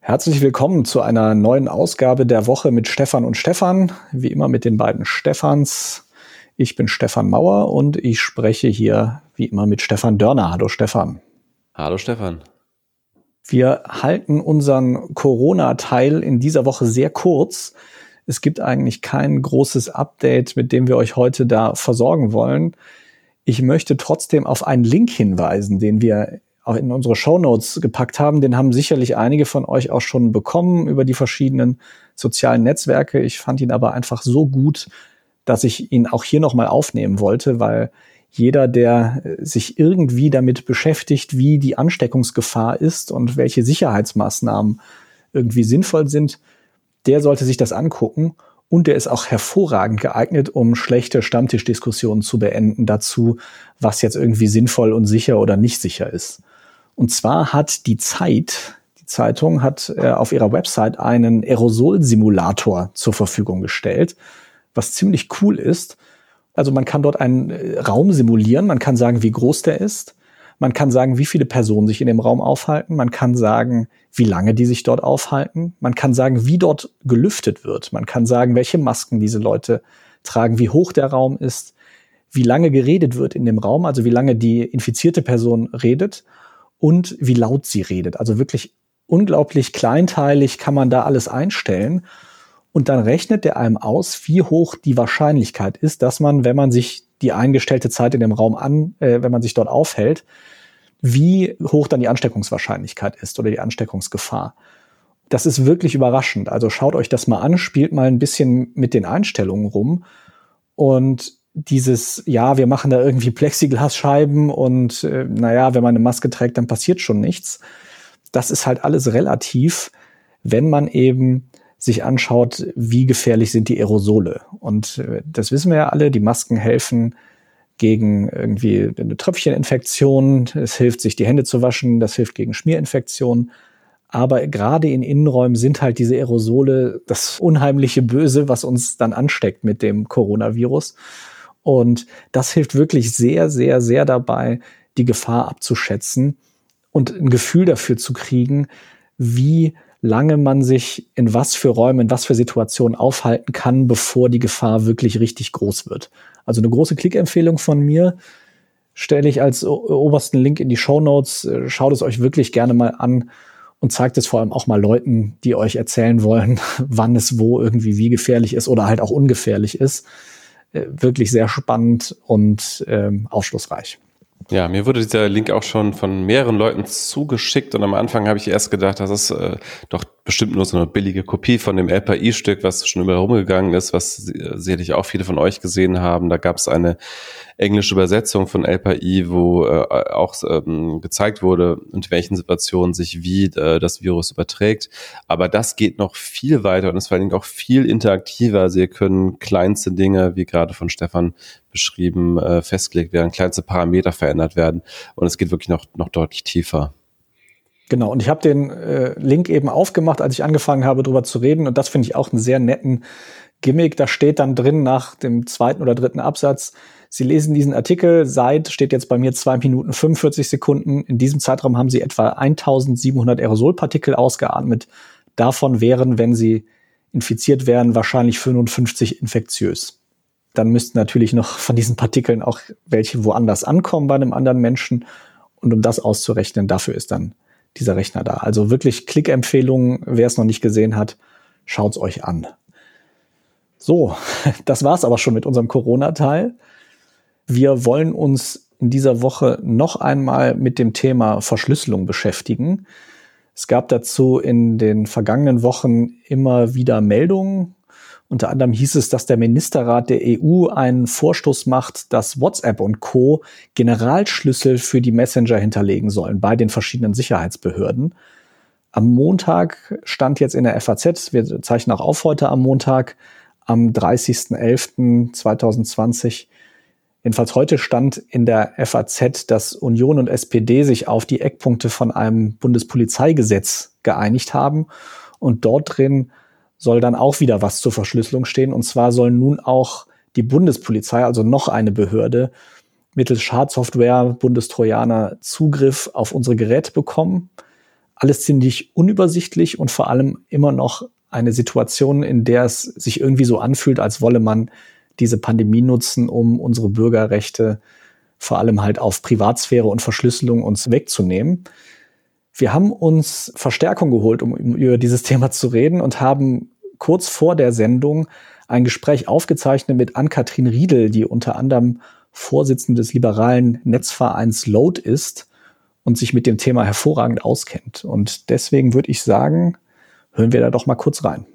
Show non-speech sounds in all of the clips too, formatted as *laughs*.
Herzlich willkommen zu einer neuen Ausgabe der Woche mit Stefan und Stefan. Wie immer mit den beiden Stefans. Ich bin Stefan Mauer und ich spreche hier wie immer mit Stefan Dörner. Hallo Stefan. Hallo Stefan. Wir halten unseren Corona-Teil in dieser Woche sehr kurz. Es gibt eigentlich kein großes Update, mit dem wir euch heute da versorgen wollen. Ich möchte trotzdem auf einen Link hinweisen, den wir auch in unsere Shownotes gepackt haben, den haben sicherlich einige von euch auch schon bekommen über die verschiedenen sozialen Netzwerke. Ich fand ihn aber einfach so gut, dass ich ihn auch hier nochmal aufnehmen wollte, weil jeder, der sich irgendwie damit beschäftigt, wie die Ansteckungsgefahr ist und welche Sicherheitsmaßnahmen irgendwie sinnvoll sind, der sollte sich das angucken. Und der ist auch hervorragend geeignet, um schlechte Stammtischdiskussionen zu beenden dazu, was jetzt irgendwie sinnvoll und sicher oder nicht sicher ist. Und zwar hat die Zeit, die Zeitung hat äh, auf ihrer Website einen Aerosolsimulator zur Verfügung gestellt, was ziemlich cool ist. Also man kann dort einen äh, Raum simulieren, man kann sagen, wie groß der ist, man kann sagen, wie viele Personen sich in dem Raum aufhalten, man kann sagen, wie lange die sich dort aufhalten, man kann sagen, wie dort gelüftet wird, man kann sagen, welche Masken diese Leute tragen, wie hoch der Raum ist, wie lange geredet wird in dem Raum, also wie lange die infizierte Person redet und wie laut sie redet. Also wirklich unglaublich kleinteilig kann man da alles einstellen. Und dann rechnet der einem aus, wie hoch die Wahrscheinlichkeit ist, dass man, wenn man sich die eingestellte Zeit in dem Raum an, äh, wenn man sich dort aufhält, wie hoch dann die Ansteckungswahrscheinlichkeit ist oder die Ansteckungsgefahr. Das ist wirklich überraschend. Also schaut euch das mal an, spielt mal ein bisschen mit den Einstellungen rum und dieses, ja, wir machen da irgendwie Plexiglasscheiben und äh, naja, wenn man eine Maske trägt, dann passiert schon nichts. Das ist halt alles relativ, wenn man eben sich anschaut, wie gefährlich sind die Aerosole. Und äh, das wissen wir ja alle, die Masken helfen gegen irgendwie eine Tröpfcheninfektion, es hilft, sich die Hände zu waschen, das hilft gegen Schmierinfektionen. Aber gerade in Innenräumen sind halt diese Aerosole das unheimliche Böse, was uns dann ansteckt mit dem Coronavirus. Und das hilft wirklich sehr, sehr, sehr dabei, die Gefahr abzuschätzen und ein Gefühl dafür zu kriegen, wie lange man sich in was für Räumen, in was für Situationen aufhalten kann, bevor die Gefahr wirklich richtig groß wird. Also eine große Klickempfehlung von mir stelle ich als obersten Link in die Show Notes. Schaut es euch wirklich gerne mal an und zeigt es vor allem auch mal Leuten, die euch erzählen wollen, *laughs* wann es wo irgendwie wie gefährlich ist oder halt auch ungefährlich ist. Äh, wirklich sehr spannend und ähm, aufschlussreich. Ja, mir wurde dieser Link auch schon von mehreren Leuten zugeschickt und am Anfang habe ich erst gedacht, das ist äh, doch bestimmt nur so eine billige Kopie von dem LPI-Stück, was schon überall rumgegangen ist, was sicherlich auch viele von euch gesehen haben. Da gab es eine englische Übersetzung von LPI, wo äh, auch ähm, gezeigt wurde, in welchen Situationen sich wie äh, das Virus überträgt. Aber das geht noch viel weiter und ist vor allen Dingen auch viel interaktiver. Also ihr können kleinste Dinge, wie gerade von Stefan beschrieben, äh, festgelegt werden, kleinste Parameter verändert werden und es geht wirklich noch, noch deutlich tiefer. Genau, und ich habe den äh, Link eben aufgemacht, als ich angefangen habe, darüber zu reden. Und das finde ich auch einen sehr netten Gimmick. Da steht dann drin nach dem zweiten oder dritten Absatz, Sie lesen diesen Artikel seit, steht jetzt bei mir zwei Minuten 45 Sekunden. In diesem Zeitraum haben Sie etwa 1700 Aerosolpartikel ausgeatmet. Davon wären, wenn Sie infiziert wären, wahrscheinlich 55 infektiös. Dann müssten natürlich noch von diesen Partikeln auch welche woanders ankommen bei einem anderen Menschen. Und um das auszurechnen, dafür ist dann dieser Rechner da. Also wirklich Klickempfehlungen, wer es noch nicht gesehen hat, schaut's euch an. So, *laughs* das war's aber schon mit unserem Corona-Teil. Wir wollen uns in dieser Woche noch einmal mit dem Thema Verschlüsselung beschäftigen. Es gab dazu in den vergangenen Wochen immer wieder Meldungen. Unter anderem hieß es, dass der Ministerrat der EU einen Vorstoß macht, dass WhatsApp und Co. Generalschlüssel für die Messenger hinterlegen sollen bei den verschiedenen Sicherheitsbehörden. Am Montag stand jetzt in der FAZ, wir zeichnen auch auf heute am Montag, am 30.11.2020, jedenfalls heute stand in der FAZ, dass Union und SPD sich auf die Eckpunkte von einem Bundespolizeigesetz geeinigt haben. Und dort drin soll dann auch wieder was zur Verschlüsselung stehen. Und zwar soll nun auch die Bundespolizei, also noch eine Behörde, mittels Schadsoftware, Bundestrojaner Zugriff auf unsere Geräte bekommen. alles ziemlich unübersichtlich und vor allem immer noch eine Situation, in der es sich irgendwie so anfühlt, als wolle man diese Pandemie nutzen, um unsere Bürgerrechte vor allem halt auf Privatsphäre und Verschlüsselung uns wegzunehmen. Wir haben uns Verstärkung geholt, um über dieses Thema zu reden und haben kurz vor der Sendung ein Gespräch aufgezeichnet mit Ann-Kathrin Riedel, die unter anderem Vorsitzende des liberalen Netzvereins Load ist und sich mit dem Thema hervorragend auskennt. Und deswegen würde ich sagen, hören wir da doch mal kurz rein.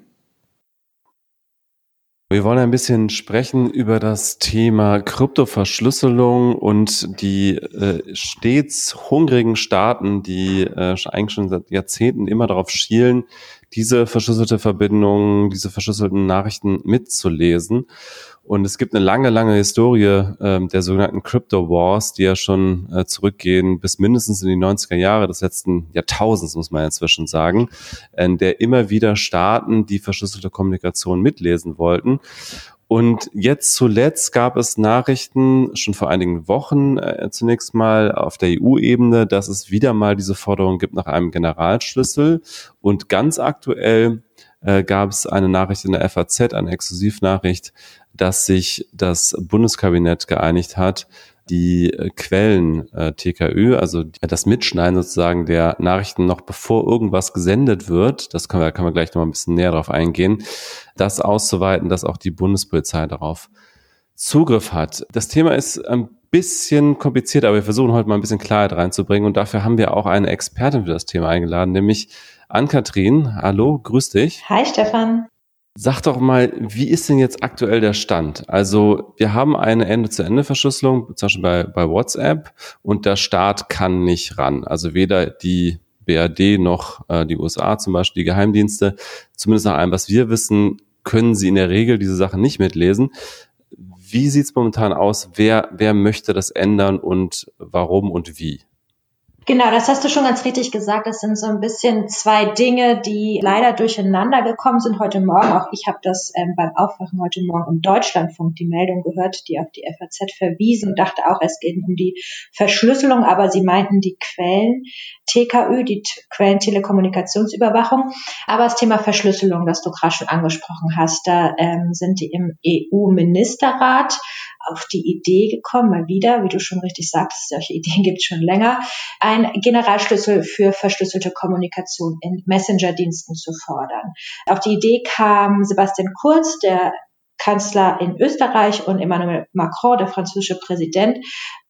Wir wollen ein bisschen sprechen über das Thema Kryptoverschlüsselung und die äh, stets hungrigen Staaten, die äh, eigentlich schon seit Jahrzehnten immer darauf schielen, diese verschlüsselte Verbindung, diese verschlüsselten Nachrichten mitzulesen. Und es gibt eine lange, lange Historie äh, der sogenannten Crypto Wars, die ja schon äh, zurückgehen bis mindestens in die 90er Jahre des letzten Jahrtausends, muss man inzwischen sagen, in der immer wieder Staaten die verschlüsselte Kommunikation mitlesen wollten. Und jetzt zuletzt gab es Nachrichten schon vor einigen Wochen äh, zunächst mal auf der EU-Ebene, dass es wieder mal diese Forderung gibt nach einem Generalschlüssel. Und ganz aktuell äh, gab es eine Nachricht in der FAZ, eine Exklusivnachricht, dass sich das Bundeskabinett geeinigt hat, die äh, Quellen äh, TKÜ, also das Mitschneiden sozusagen der Nachrichten noch bevor irgendwas gesendet wird, das können wir, kann man gleich noch mal ein bisschen näher darauf eingehen, das auszuweiten, dass auch die Bundespolizei darauf Zugriff hat. Das Thema ist ein bisschen kompliziert, aber wir versuchen heute mal ein bisschen Klarheit reinzubringen und dafür haben wir auch eine Expertin für das Thema eingeladen, nämlich Ann-Kathrin. Hallo, grüß dich. Hi Stefan. Sag doch mal, wie ist denn jetzt aktuell der Stand? Also wir haben eine Ende-zu-Ende-Verschlüsselung, zum Beispiel bei, bei WhatsApp, und der Staat kann nicht ran. Also weder die BRD noch äh, die USA zum Beispiel, die Geheimdienste, zumindest nach allem, was wir wissen, können sie in der Regel diese Sachen nicht mitlesen. Wie sieht's momentan aus? Wer, wer möchte das ändern und warum und wie? Genau, das hast du schon ganz richtig gesagt. Das sind so ein bisschen zwei Dinge, die leider durcheinander gekommen sind heute Morgen. Auch ich habe das ähm, beim Aufwachen heute Morgen im Deutschlandfunk die Meldung gehört, die auf die FAZ verwiesen und dachte auch, es geht um die Verschlüsselung, aber sie meinten die Quellen TKÜ, die Quellentelekommunikationsüberwachung. Aber das Thema Verschlüsselung, das du gerade schon angesprochen hast, da ähm, sind die im EU-Ministerrat auf die Idee gekommen, mal wieder, wie du schon richtig sagst, solche *laughs* Ideen gibt es schon länger, ein Generalschlüssel für verschlüsselte Kommunikation in Messenger-Diensten zu fordern. Auf die Idee kam Sebastian Kurz, der Kanzler in Österreich und Emmanuel Macron, der französische Präsident,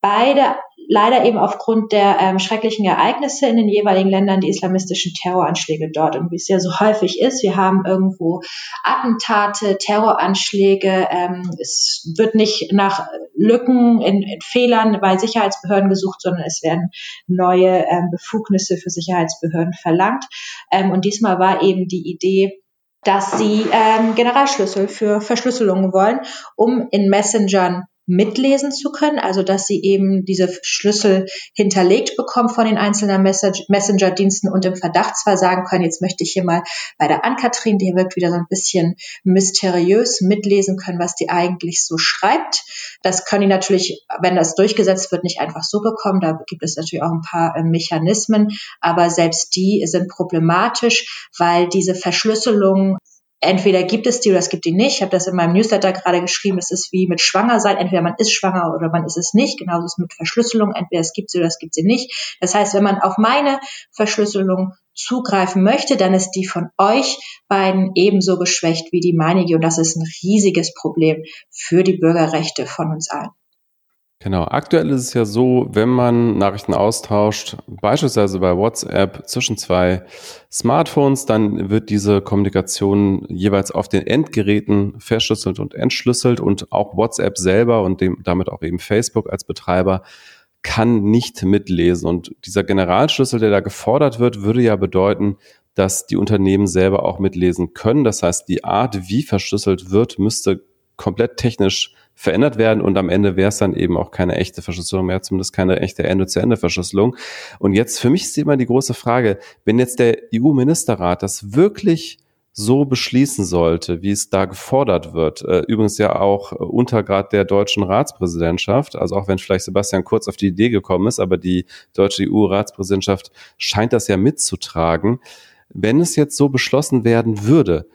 beide leider eben aufgrund der ähm, schrecklichen Ereignisse in den jeweiligen Ländern die islamistischen Terroranschläge dort. Und wie es ja so häufig ist, wir haben irgendwo Attentate, Terroranschläge. Ähm, es wird nicht nach Lücken in, in, Fehlern bei Sicherheitsbehörden gesucht, sondern es werden neue ähm, Befugnisse für Sicherheitsbehörden verlangt. Ähm, und diesmal war eben die Idee, dass sie ähm, Generalschlüssel für Verschlüsselungen wollen, um in Messengern mitlesen zu können, also dass sie eben diese Schlüssel hinterlegt bekommen von den einzelnen Messenger-Diensten und im Verdachtsfall sagen können, jetzt möchte ich hier mal bei der Ann-Kathrin, die wirkt wieder so ein bisschen mysteriös, mitlesen können, was die eigentlich so schreibt. Das können die natürlich, wenn das durchgesetzt wird, nicht einfach so bekommen. Da gibt es natürlich auch ein paar äh, Mechanismen, aber selbst die sind problematisch, weil diese Verschlüsselung entweder gibt es die oder es gibt die nicht. Ich habe das in meinem Newsletter gerade geschrieben, es ist wie mit Schwanger sein. Entweder man ist schwanger oder man ist es nicht. Genauso ist es mit Verschlüsselung. Entweder es gibt sie oder es gibt sie nicht. Das heißt, wenn man auf meine Verschlüsselung zugreifen möchte, dann ist die von euch beiden ebenso geschwächt wie die meinige. Und das ist ein riesiges Problem für die Bürgerrechte von uns allen. Genau, aktuell ist es ja so, wenn man Nachrichten austauscht, beispielsweise bei WhatsApp zwischen zwei Smartphones, dann wird diese Kommunikation jeweils auf den Endgeräten verschlüsselt und entschlüsselt und auch WhatsApp selber und dem, damit auch eben Facebook als Betreiber kann nicht mitlesen. Und dieser Generalschlüssel, der da gefordert wird, würde ja bedeuten, dass die Unternehmen selber auch mitlesen können. Das heißt, die Art, wie verschlüsselt wird, müsste komplett technisch verändert werden und am Ende wäre es dann eben auch keine echte Verschlüsselung mehr, zumindest keine echte Ende-zu-Ende-Verschlüsselung. Und jetzt für mich ist immer die große Frage, wenn jetzt der EU-Ministerrat das wirklich so beschließen sollte, wie es da gefordert wird, äh, übrigens ja auch äh, unter Grad der deutschen Ratspräsidentschaft, also auch wenn vielleicht Sebastian kurz auf die Idee gekommen ist, aber die deutsche EU-Ratspräsidentschaft scheint das ja mitzutragen. Wenn es jetzt so beschlossen werden würde,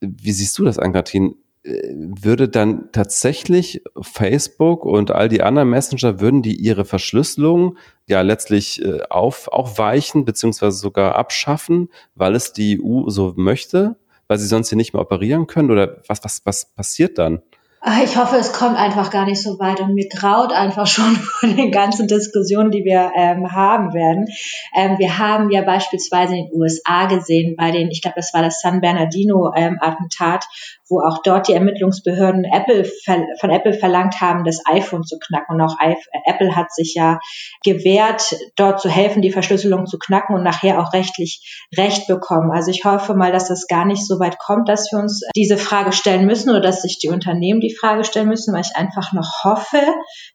wie siehst du das, Angatin? Würde dann tatsächlich Facebook und all die anderen Messenger, würden die ihre Verschlüsselung ja letztlich äh, auf, aufweichen beziehungsweise sogar abschaffen, weil es die EU so möchte, weil sie sonst hier nicht mehr operieren können? Oder was, was, was passiert dann? Ah, ich hoffe, es kommt einfach gar nicht so weit und mir graut einfach schon *laughs* von den ganzen Diskussionen, die wir ähm, haben werden. Ähm, wir haben ja beispielsweise in den USA gesehen, bei den, ich glaube, das war das San Bernardino ähm, wo auch dort die Ermittlungsbehörden Apple von Apple verlangt haben, das iPhone zu knacken. Und auch Apple hat sich ja gewehrt, dort zu helfen, die Verschlüsselung zu knacken und nachher auch rechtlich Recht bekommen. Also ich hoffe mal, dass das gar nicht so weit kommt, dass wir uns diese Frage stellen müssen oder dass sich die Unternehmen die Frage stellen müssen, weil ich einfach noch hoffe,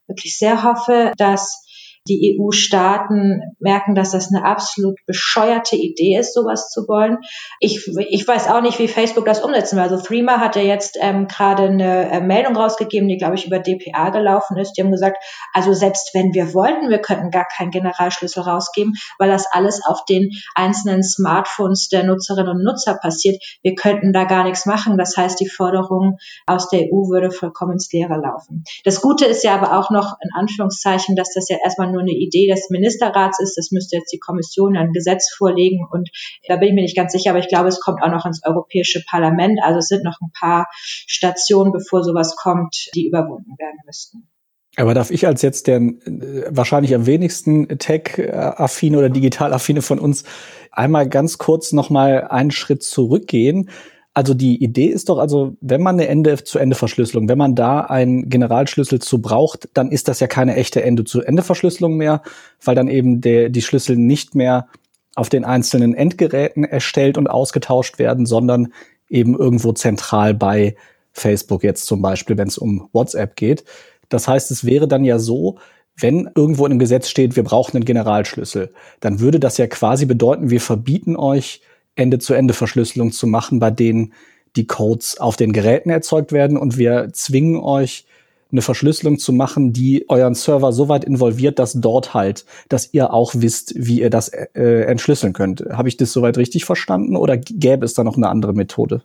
wirklich sehr hoffe, dass die EU-Staaten merken, dass das eine absolut bescheuerte Idee ist, sowas zu wollen. Ich, ich weiß auch nicht, wie Facebook das umsetzen will. Also Threema hat ja jetzt ähm, gerade eine äh, Meldung rausgegeben, die, glaube ich, über DPA gelaufen ist. Die haben gesagt, also selbst wenn wir wollten, wir könnten gar keinen Generalschlüssel rausgeben, weil das alles auf den einzelnen Smartphones der Nutzerinnen und Nutzer passiert. Wir könnten da gar nichts machen. Das heißt, die Forderung aus der EU würde vollkommen ins Leere laufen. Das Gute ist ja aber auch noch in Anführungszeichen, dass das ja erstmal nur nur eine Idee des Ministerrats ist. Das müsste jetzt die Kommission ein Gesetz vorlegen. Und da bin ich mir nicht ganz sicher, aber ich glaube, es kommt auch noch ins Europäische Parlament. Also es sind noch ein paar Stationen, bevor sowas kommt, die überwunden werden müssten. Aber darf ich als jetzt der äh, wahrscheinlich am wenigsten Tech-affine oder digital-affine von uns einmal ganz kurz noch mal einen Schritt zurückgehen? Also die Idee ist doch also, wenn man eine Ende-zu-Ende-Verschlüsselung, wenn man da einen Generalschlüssel zu braucht, dann ist das ja keine echte Ende-zu-Ende-Verschlüsselung mehr, weil dann eben der, die Schlüssel nicht mehr auf den einzelnen Endgeräten erstellt und ausgetauscht werden, sondern eben irgendwo zentral bei Facebook jetzt zum Beispiel, wenn es um WhatsApp geht. Das heißt, es wäre dann ja so, wenn irgendwo in einem Gesetz steht, wir brauchen einen Generalschlüssel, dann würde das ja quasi bedeuten, wir verbieten euch Ende-zu-Ende-Verschlüsselung zu machen, bei denen die Codes auf den Geräten erzeugt werden und wir zwingen euch eine Verschlüsselung zu machen, die euren Server so weit involviert, dass dort halt, dass ihr auch wisst, wie ihr das äh, entschlüsseln könnt. Habe ich das soweit richtig verstanden oder gäbe es da noch eine andere Methode?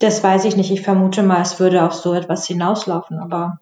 Das weiß ich nicht. Ich vermute mal, es würde auf so etwas hinauslaufen, aber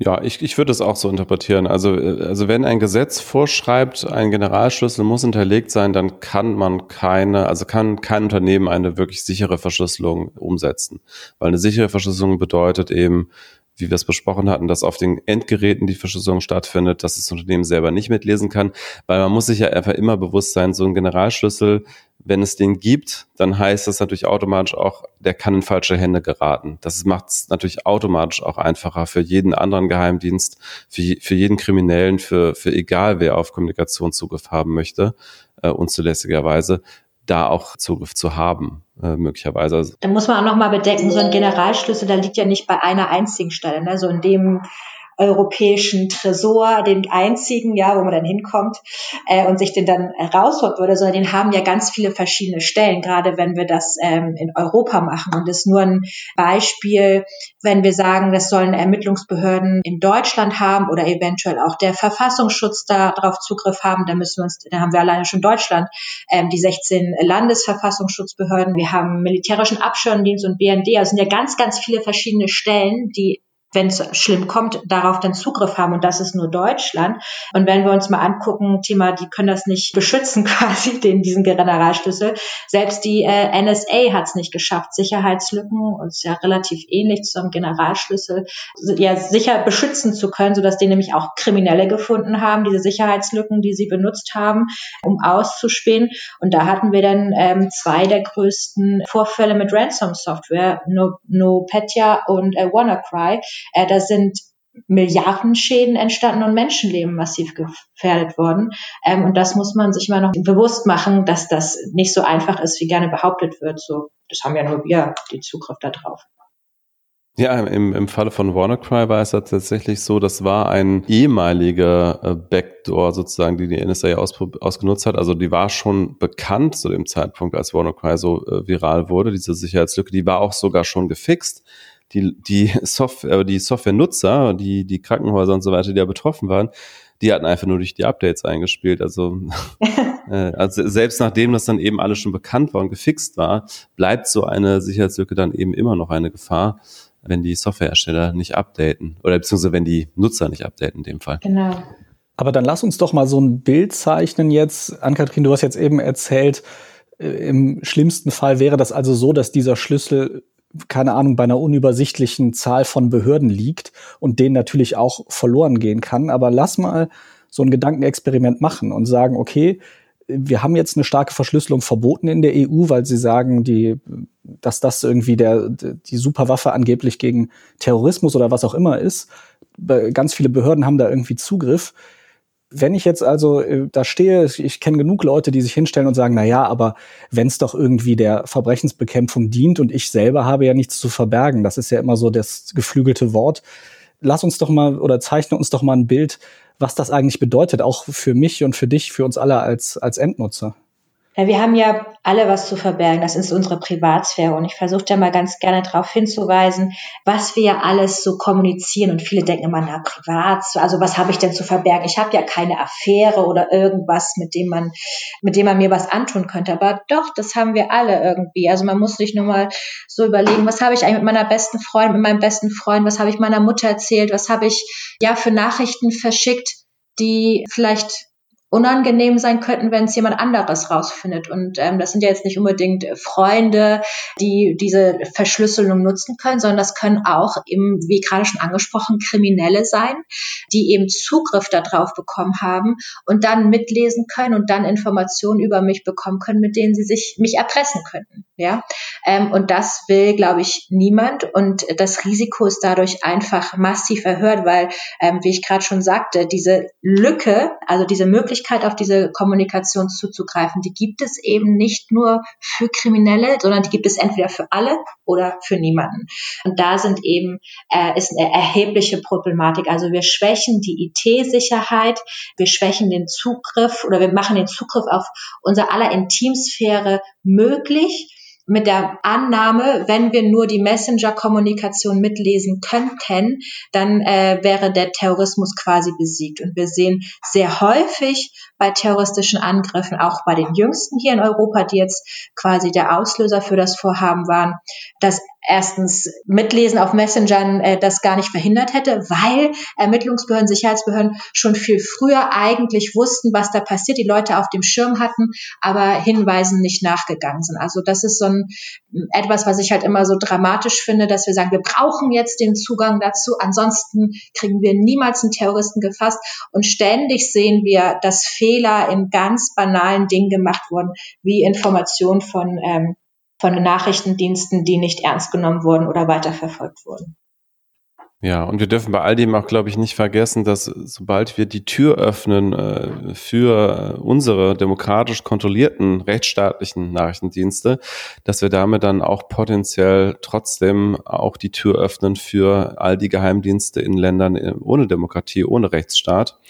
ja, ich, ich würde es auch so interpretieren. Also, also wenn ein Gesetz vorschreibt, ein Generalschlüssel muss hinterlegt sein, dann kann man keine, also kann kein Unternehmen eine wirklich sichere Verschlüsselung umsetzen. Weil eine sichere Verschlüsselung bedeutet eben, wie wir es besprochen hatten, dass auf den Endgeräten die Verschlüsselung stattfindet, dass das Unternehmen selber nicht mitlesen kann, weil man muss sich ja einfach immer bewusst sein, so ein Generalschlüssel, wenn es den gibt, dann heißt das natürlich automatisch auch, der kann in falsche Hände geraten. Das macht es natürlich automatisch auch einfacher für jeden anderen Geheimdienst, für, für jeden Kriminellen, für, für egal wer auf Kommunikation Zugriff haben möchte, äh, unzulässigerweise, da auch Zugriff zu haben, äh, möglicherweise. Also da muss man auch nochmal bedenken, so ein Generalschlüssel, der liegt ja nicht bei einer einzigen Stelle. Ne? So in dem europäischen Tresor, den einzigen, ja, wo man dann hinkommt äh, und sich den dann rausholt würde, sondern den haben ja ganz viele verschiedene Stellen, gerade wenn wir das ähm, in Europa machen. Und das ist nur ein Beispiel, wenn wir sagen, das sollen Ermittlungsbehörden in Deutschland haben oder eventuell auch der Verfassungsschutz darauf Zugriff haben, dann müssen wir uns, dann haben wir alleine schon Deutschland ähm, die 16 Landesverfassungsschutzbehörden, wir haben militärischen Abschirmdienst und BND, also sind ja ganz, ganz viele verschiedene Stellen, die wenn es schlimm kommt, darauf dann Zugriff haben und das ist nur Deutschland. Und wenn wir uns mal angucken, Thema, die können das nicht beschützen *laughs* quasi, den, diesen Generalschlüssel. Selbst die äh, NSA hat es nicht geschafft, Sicherheitslücken, und ist ja relativ ähnlich zum Generalschlüssel, ja sicher beschützen zu können, sodass die nämlich auch Kriminelle gefunden haben, diese Sicherheitslücken, die sie benutzt haben, um auszuspähen. Und da hatten wir dann ähm, zwei der größten Vorfälle mit Ransom-Software, no, NoPetya und äh, WannaCry äh, da sind Milliardenschäden entstanden und Menschenleben massiv gefährdet worden. Ähm, und das muss man sich mal noch bewusst machen, dass das nicht so einfach ist, wie gerne behauptet wird. So, das haben ja nur wir, die Zugriff darauf. Ja, im, im Falle von WannaCry war es ja tatsächlich so, das war ein ehemaliger äh, Backdoor sozusagen, die die NSA aus, ausgenutzt hat. Also die war schon bekannt zu dem Zeitpunkt, als WannaCry so äh, viral wurde, diese Sicherheitslücke. Die war auch sogar schon gefixt. Die, die Software, die Softwarenutzer, die, die Krankenhäuser und so weiter, die da betroffen waren, die hatten einfach nur durch die Updates eingespielt. Also, *laughs* äh, also selbst nachdem das dann eben alles schon bekannt war und gefixt war, bleibt so eine Sicherheitslücke dann eben immer noch eine Gefahr wenn die Softwarehersteller nicht updaten oder beziehungsweise wenn die Nutzer nicht updaten in dem Fall. Genau. Aber dann lass uns doch mal so ein Bild zeichnen jetzt. Ann-Kathrin, du hast jetzt eben erzählt, äh, im schlimmsten Fall wäre das also so, dass dieser Schlüssel keine Ahnung, bei einer unübersichtlichen Zahl von Behörden liegt und den natürlich auch verloren gehen kann. Aber lass mal so ein Gedankenexperiment machen und sagen, okay, wir haben jetzt eine starke Verschlüsselung verboten in der EU, weil sie sagen, die, dass das irgendwie der, die Superwaffe angeblich gegen Terrorismus oder was auch immer ist. Ganz viele Behörden haben da irgendwie Zugriff. Wenn ich jetzt also äh, da stehe, ich kenne genug Leute, die sich hinstellen und sagen, na ja, aber wenn es doch irgendwie der Verbrechensbekämpfung dient und ich selber habe ja nichts zu verbergen, das ist ja immer so das geflügelte Wort. Lass uns doch mal oder zeichne uns doch mal ein Bild, was das eigentlich bedeutet, auch für mich und für dich, für uns alle als, als Endnutzer. Ja, wir haben ja alle was zu verbergen. Das ist unsere Privatsphäre. Und ich versuche da mal ganz gerne darauf hinzuweisen, was wir ja alles so kommunizieren. Und viele denken immer, na, privat, also was habe ich denn zu verbergen? Ich habe ja keine Affäre oder irgendwas, mit dem man, mit dem man mir was antun könnte. Aber doch, das haben wir alle irgendwie. Also man muss sich nur mal so überlegen, was habe ich eigentlich mit meiner besten Freundin, mit meinem besten Freund, was habe ich meiner Mutter erzählt, was habe ich ja für Nachrichten verschickt, die vielleicht unangenehm sein könnten, wenn es jemand anderes rausfindet. Und ähm, das sind ja jetzt nicht unbedingt Freunde, die diese Verschlüsselung nutzen können, sondern das können auch eben, wie gerade schon angesprochen, Kriminelle sein, die eben Zugriff darauf bekommen haben und dann mitlesen können und dann Informationen über mich bekommen können, mit denen sie sich mich erpressen könnten. Ja, ähm, und das will, glaube ich, niemand. Und das Risiko ist dadurch einfach massiv erhöht, weil, ähm, wie ich gerade schon sagte, diese Lücke, also diese Möglichkeit auf diese Kommunikation zuzugreifen, die gibt es eben nicht nur für Kriminelle, sondern die gibt es entweder für alle oder für niemanden. Und da sind eben, äh, ist eine erhebliche Problematik. Also wir schwächen die IT-Sicherheit, wir schwächen den Zugriff oder wir machen den Zugriff auf unser aller Intimsphäre möglich mit der Annahme, wenn wir nur die Messenger-Kommunikation mitlesen könnten, dann äh, wäre der Terrorismus quasi besiegt. Und wir sehen sehr häufig bei terroristischen Angriffen, auch bei den jüngsten hier in Europa, die jetzt quasi der Auslöser für das Vorhaben waren, dass erstens Mitlesen auf Messengern äh, das gar nicht verhindert hätte, weil Ermittlungsbehörden, Sicherheitsbehörden schon viel früher eigentlich wussten, was da passiert, die Leute auf dem Schirm hatten, aber Hinweisen nicht nachgegangen sind. Also das ist so ein etwas, was ich halt immer so dramatisch finde, dass wir sagen, wir brauchen jetzt den Zugang dazu, ansonsten kriegen wir niemals einen Terroristen gefasst und ständig sehen wir, dass Fehler in ganz banalen Dingen gemacht wurden, wie Information von ähm, von Nachrichtendiensten, die nicht ernst genommen wurden oder weiterverfolgt wurden. Ja, und wir dürfen bei all dem auch, glaube ich, nicht vergessen, dass sobald wir die Tür öffnen äh, für unsere demokratisch kontrollierten rechtsstaatlichen Nachrichtendienste, dass wir damit dann auch potenziell trotzdem auch die Tür öffnen für all die Geheimdienste in Ländern äh, ohne Demokratie, ohne Rechtsstaat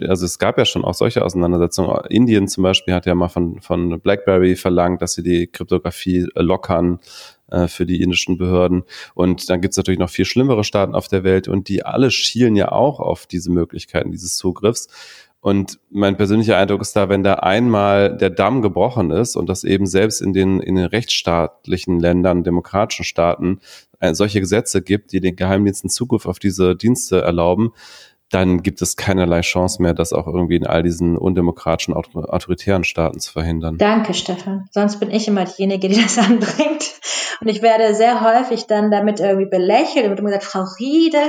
also es gab ja schon auch solche Auseinandersetzungen. Indien zum Beispiel hat ja mal von, von BlackBerry verlangt, dass sie die Kryptographie lockern äh, für die indischen Behörden. Und dann gibt's natürlich noch viel schlimmere Staaten auf der Welt und die alle schielen ja auch auf diese Möglichkeiten dieses Zugriffs. Und mein persönlicher Eindruck ist da, wenn da einmal der Damm gebrochen ist und das eben selbst in den, in den rechtsstaatlichen Ländern, demokratischen Staaten, äh, solche Gesetze gibt, die den Geheimdiensten Zugriff auf diese Dienste erlauben, dann gibt es keinerlei Chance mehr, das auch irgendwie in all diesen undemokratischen, autoritären Staaten zu verhindern. Danke, Stefan. Sonst bin ich immer diejenige, die das *laughs* anbringt. Und ich werde sehr häufig dann damit irgendwie belächelt und gesagt, Frau Riede,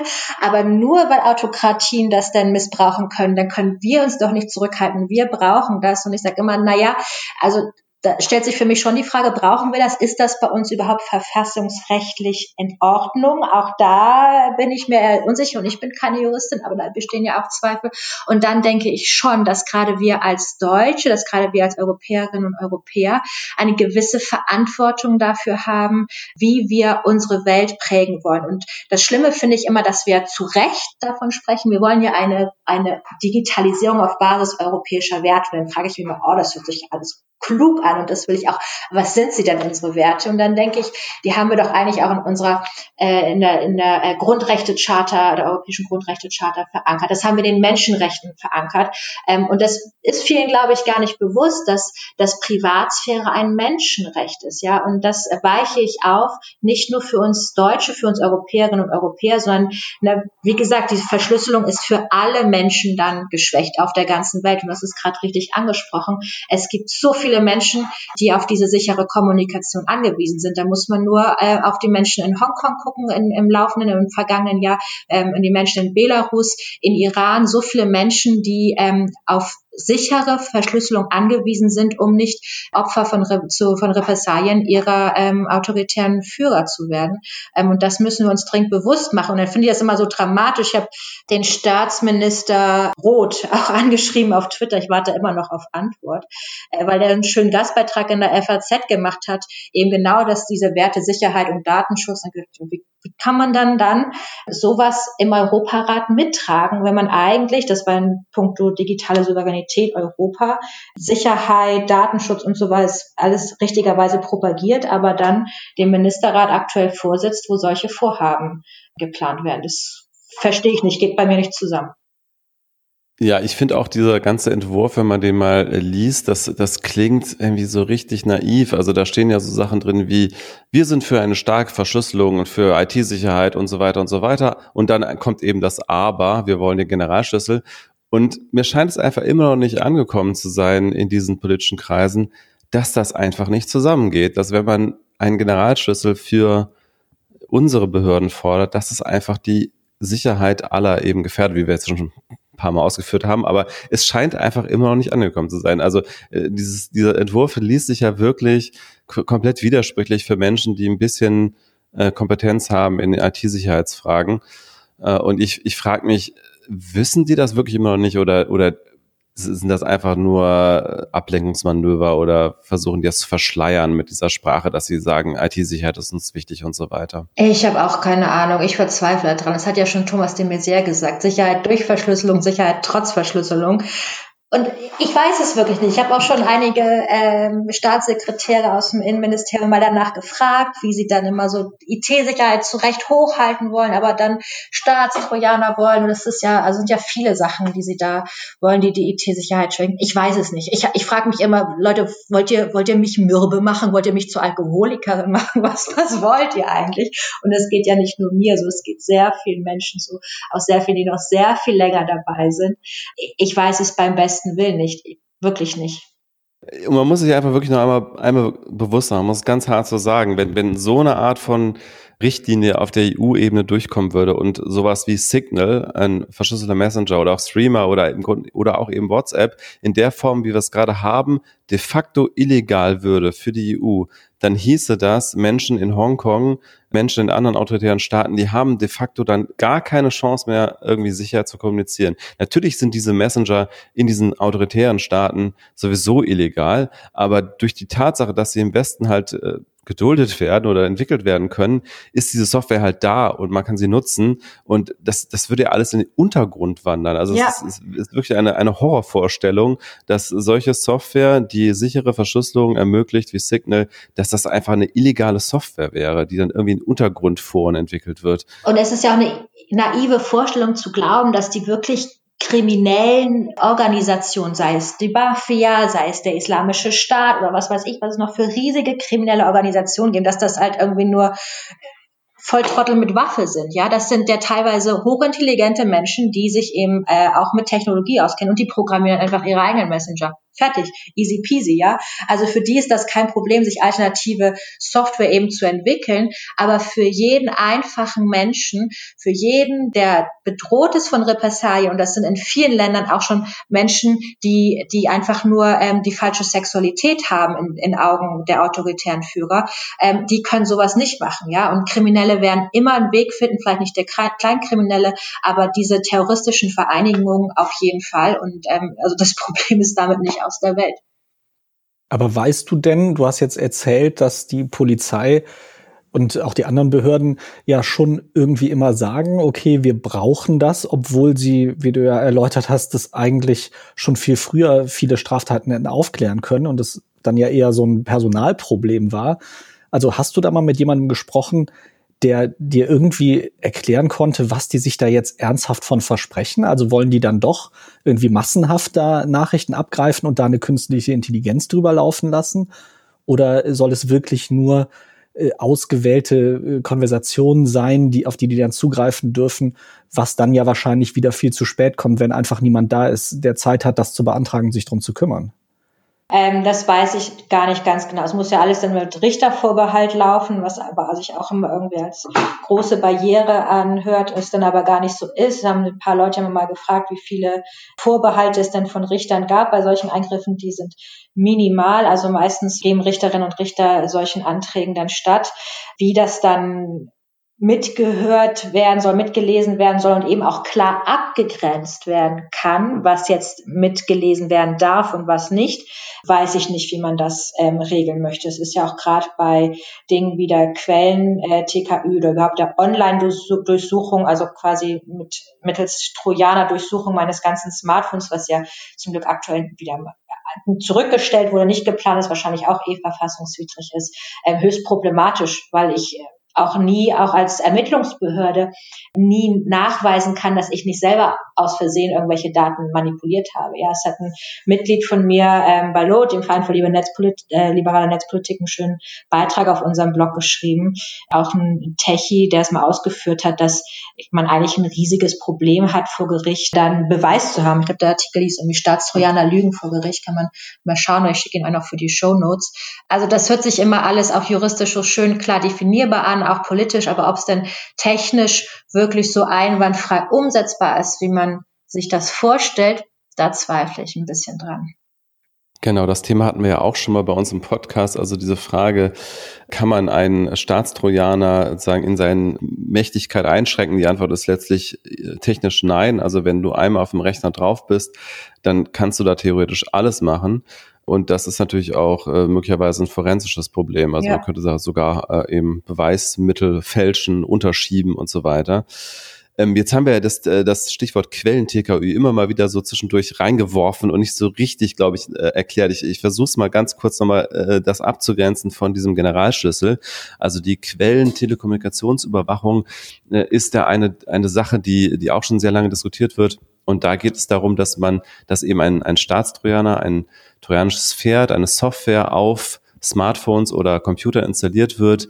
aber nur weil Autokratien das denn missbrauchen können, dann können wir uns doch nicht zurückhalten. Wir brauchen das. Und ich sage immer, na ja, also da stellt sich für mich schon die Frage, brauchen wir das? Ist das bei uns überhaupt verfassungsrechtlich in Ordnung? Auch da bin ich mir unsicher und ich bin keine Juristin, aber da bestehen ja auch Zweifel. Und dann denke ich schon, dass gerade wir als Deutsche, dass gerade wir als Europäerinnen und Europäer eine gewisse Verantwortung dafür haben, wie wir unsere Welt prägen wollen. Und das Schlimme finde ich immer, dass wir zu Recht davon sprechen, wir wollen ja eine, eine Digitalisierung auf Basis europäischer Werte. Dann frage ich mich immer, oh, das hört sich alles klug an und das will ich auch. Was sind sie denn unsere Werte? Und dann denke ich, die haben wir doch eigentlich auch in unserer äh, in der, in der äh, Grundrechtecharta der Europäischen Grundrechtecharta verankert. Das haben wir den Menschenrechten verankert. Ähm, und das ist vielen, glaube ich, gar nicht bewusst, dass dass Privatsphäre ein Menschenrecht ist. Ja, und das weiche ich auf, nicht nur für uns Deutsche, für uns Europäerinnen und Europäer, sondern na, wie gesagt, die Verschlüsselung ist für alle Menschen dann geschwächt auf der ganzen Welt. Und das ist gerade richtig angesprochen. Es gibt so viele viele Menschen, die auf diese sichere Kommunikation angewiesen sind. Da muss man nur äh, auf die Menschen in Hongkong gucken in, im laufenden, im vergangenen Jahr, ähm, in die Menschen in Belarus, in Iran, so viele Menschen, die ähm, auf sichere Verschlüsselung angewiesen sind, um nicht Opfer von, Re zu, von Repressalien ihrer ähm, autoritären Führer zu werden. Ähm, und das müssen wir uns dringend bewusst machen. Und dann finde ich das immer so dramatisch. Ich habe den Staatsminister Roth *laughs* auch angeschrieben auf Twitter. Ich warte immer noch auf Antwort, äh, weil er einen schönen Gastbeitrag in der FAZ gemacht hat, eben genau, dass diese Werte Sicherheit und Datenschutz, wie wie kann man dann dann sowas im Europarat mittragen, wenn man eigentlich, das war ein Punkt digitale Souveränität Europa, Sicherheit, Datenschutz und so weiter, alles richtigerweise propagiert, aber dann dem Ministerrat aktuell vorsitzt, wo solche Vorhaben geplant werden. Das verstehe ich nicht, geht bei mir nicht zusammen. Ja, ich finde auch dieser ganze Entwurf, wenn man den mal äh, liest, das, das klingt irgendwie so richtig naiv. Also da stehen ja so Sachen drin wie, wir sind für eine starke Verschlüsselung und für IT-Sicherheit und so weiter und so weiter. Und dann kommt eben das Aber, wir wollen den Generalschlüssel. Und mir scheint es einfach immer noch nicht angekommen zu sein in diesen politischen Kreisen, dass das einfach nicht zusammengeht. Dass wenn man einen Generalschlüssel für unsere Behörden fordert, dass es einfach die Sicherheit aller eben gefährdet, wie wir jetzt schon paar Mal ausgeführt haben, aber es scheint einfach immer noch nicht angekommen zu sein. Also äh, dieses, dieser Entwurf liest sich ja wirklich komplett widersprüchlich für Menschen, die ein bisschen äh, Kompetenz haben in IT-Sicherheitsfragen. Äh, und ich, ich frage mich, wissen die das wirklich immer noch nicht oder, oder sind das einfach nur Ablenkungsmanöver oder versuchen die das zu verschleiern mit dieser Sprache, dass sie sagen, IT-Sicherheit ist uns wichtig und so weiter? Ich habe auch keine Ahnung. Ich verzweifle daran. Das hat ja schon Thomas de Maizière gesagt. Sicherheit durch Verschlüsselung, Sicherheit trotz Verschlüsselung. Und ich weiß es wirklich nicht. Ich habe auch schon einige ähm, Staatssekretäre aus dem Innenministerium mal danach gefragt, wie sie dann immer so IT-Sicherheit zu Recht hochhalten wollen, aber dann Staatstrojaner wollen. Und es ist ja, also sind ja viele Sachen, die sie da wollen, die die IT-Sicherheit schwenken. Ich weiß es nicht. Ich, ich frage mich immer, Leute, wollt ihr, wollt ihr mich mürbe machen? Wollt ihr mich zur Alkoholikerin *laughs* machen? Was, was wollt ihr eigentlich? Und es geht ja nicht nur mir so, es geht sehr vielen Menschen so, auch sehr vielen, die noch sehr viel länger dabei sind. Ich weiß es beim besten besten Willen nicht. Wirklich nicht. Und man muss sich einfach wirklich noch einmal, einmal bewusst machen, man muss ganz hart so sagen, wenn, wenn so eine Art von Richtlinie auf der EU-Ebene durchkommen würde und sowas wie Signal, ein verschlüsselter Messenger oder auch Streamer oder, im Grund, oder auch eben WhatsApp in der Form, wie wir es gerade haben, de facto illegal würde für die EU, dann hieße das, Menschen in Hongkong, Menschen in anderen autoritären Staaten, die haben de facto dann gar keine Chance mehr, irgendwie sicher zu kommunizieren. Natürlich sind diese Messenger in diesen autoritären Staaten sowieso illegal, aber durch die Tatsache, dass sie im Westen halt äh, geduldet werden oder entwickelt werden können, ist diese Software halt da und man kann sie nutzen und das, das würde ja alles in den Untergrund wandern. Also ja. es, ist, es ist wirklich eine, eine Horrorvorstellung, dass solche Software, die sichere Verschlüsselung ermöglicht wie Signal, dass das einfach eine illegale Software wäre, die dann irgendwie in Untergrundforen entwickelt wird. Und es ist ja auch eine naive Vorstellung zu glauben, dass die wirklich kriminellen Organisationen, sei es die Mafia, sei es der Islamische Staat oder was weiß ich, was es noch für riesige kriminelle Organisationen gibt, dass das halt irgendwie nur Volltrottel mit Waffe sind. Ja, das sind ja teilweise hochintelligente Menschen, die sich eben äh, auch mit Technologie auskennen und die programmieren einfach ihre eigenen Messenger. Fertig. Easy peasy, ja. Also für die ist das kein Problem, sich alternative Software eben zu entwickeln. Aber für jeden einfachen Menschen, für jeden, der bedroht ist von Repressalien, und das sind in vielen Ländern auch schon Menschen, die, die einfach nur ähm, die falsche Sexualität haben in, in Augen der autoritären Führer, ähm, die können sowas nicht machen, ja. Und Kriminelle werden immer einen Weg finden, vielleicht nicht der Kleinkriminelle, aber diese terroristischen Vereinigungen auf jeden Fall. Und ähm, also das *laughs* Problem ist damit nicht aus der Welt. Aber weißt du denn, du hast jetzt erzählt, dass die Polizei und auch die anderen Behörden ja schon irgendwie immer sagen, okay, wir brauchen das, obwohl sie, wie du ja erläutert hast, das eigentlich schon viel früher viele Straftaten hätten aufklären können und es dann ja eher so ein Personalproblem war. Also hast du da mal mit jemandem gesprochen, der dir irgendwie erklären konnte, was die sich da jetzt ernsthaft von versprechen? Also wollen die dann doch irgendwie massenhaft da Nachrichten abgreifen und da eine künstliche Intelligenz drüber laufen lassen? Oder soll es wirklich nur äh, ausgewählte äh, Konversationen sein, die, auf die die dann zugreifen dürfen, was dann ja wahrscheinlich wieder viel zu spät kommt, wenn einfach niemand da ist, der Zeit hat, das zu beantragen, sich drum zu kümmern? Ähm, das weiß ich gar nicht ganz genau. Es muss ja alles dann mit Richtervorbehalt laufen, was aber sich auch immer irgendwie als große Barriere anhört, es dann aber gar nicht so ist. Da haben ein paar Leute haben mal gefragt, wie viele Vorbehalte es denn von Richtern gab bei solchen Eingriffen. Die sind minimal. Also meistens geben Richterinnen und Richter solchen Anträgen dann statt. Wie das dann mitgehört werden soll, mitgelesen werden soll und eben auch klar abgegrenzt werden kann, was jetzt mitgelesen werden darf und was nicht, weiß ich nicht, wie man das ähm, regeln möchte. Es ist ja auch gerade bei Dingen wie der Quellen äh, TKÜ oder überhaupt der Online-Durchsuchung, also quasi mit mittels Trojaner-Durchsuchung meines ganzen Smartphones, was ja zum Glück aktuell wieder zurückgestellt wurde, nicht geplant ist, wahrscheinlich auch eh verfassungswidrig ist, äh, höchst problematisch, weil ich äh, auch nie, auch als Ermittlungsbehörde, nie nachweisen kann, dass ich nicht selber aus Versehen irgendwelche Daten manipuliert habe. Ja, es hat ein Mitglied von mir ähm, bei LOT, dem Verein für Netzpolit äh, liberale Netzpolitik, einen schönen Beitrag auf unserem Blog geschrieben. Auch ein Techie, der es mal ausgeführt hat, dass man eigentlich ein riesiges Problem hat, vor Gericht dann Beweis zu haben. Ich glaube, der Artikel hieß irgendwie Staatstrojaner Lügen vor Gericht. Kann man mal schauen. Ich schicke ihn auch noch für die Show Notes. Also das hört sich immer alles auch juristisch so schön klar definierbar an, auch politisch. Aber ob es denn technisch wirklich so einwandfrei umsetzbar ist, wie man sich das vorstellt, da zweifle ich ein bisschen dran. Genau, das Thema hatten wir ja auch schon mal bei uns im Podcast. Also diese Frage, kann man einen Staatstrojaner sozusagen in seine Mächtigkeit einschränken? Die Antwort ist letztlich äh, technisch nein. Also wenn du einmal auf dem Rechner drauf bist, dann kannst du da theoretisch alles machen. Und das ist natürlich auch äh, möglicherweise ein forensisches Problem. Also ja. man könnte sogar äh, eben Beweismittel fälschen, unterschieben und so weiter. Ähm, jetzt haben wir ja das, äh, das Stichwort Quellen-TKÜ immer mal wieder so zwischendurch reingeworfen und nicht so richtig, glaube ich, äh, erklärt. Ich, ich versuche es mal ganz kurz nochmal äh, das abzugrenzen von diesem Generalschlüssel. Also die Quellen-Telekommunikationsüberwachung äh, ist ja eine, eine Sache, die, die auch schon sehr lange diskutiert wird. Und da geht es darum, dass man, dass eben ein, ein Staatstrojaner, ein trojanisches Pferd, eine Software auf Smartphones oder Computer installiert wird,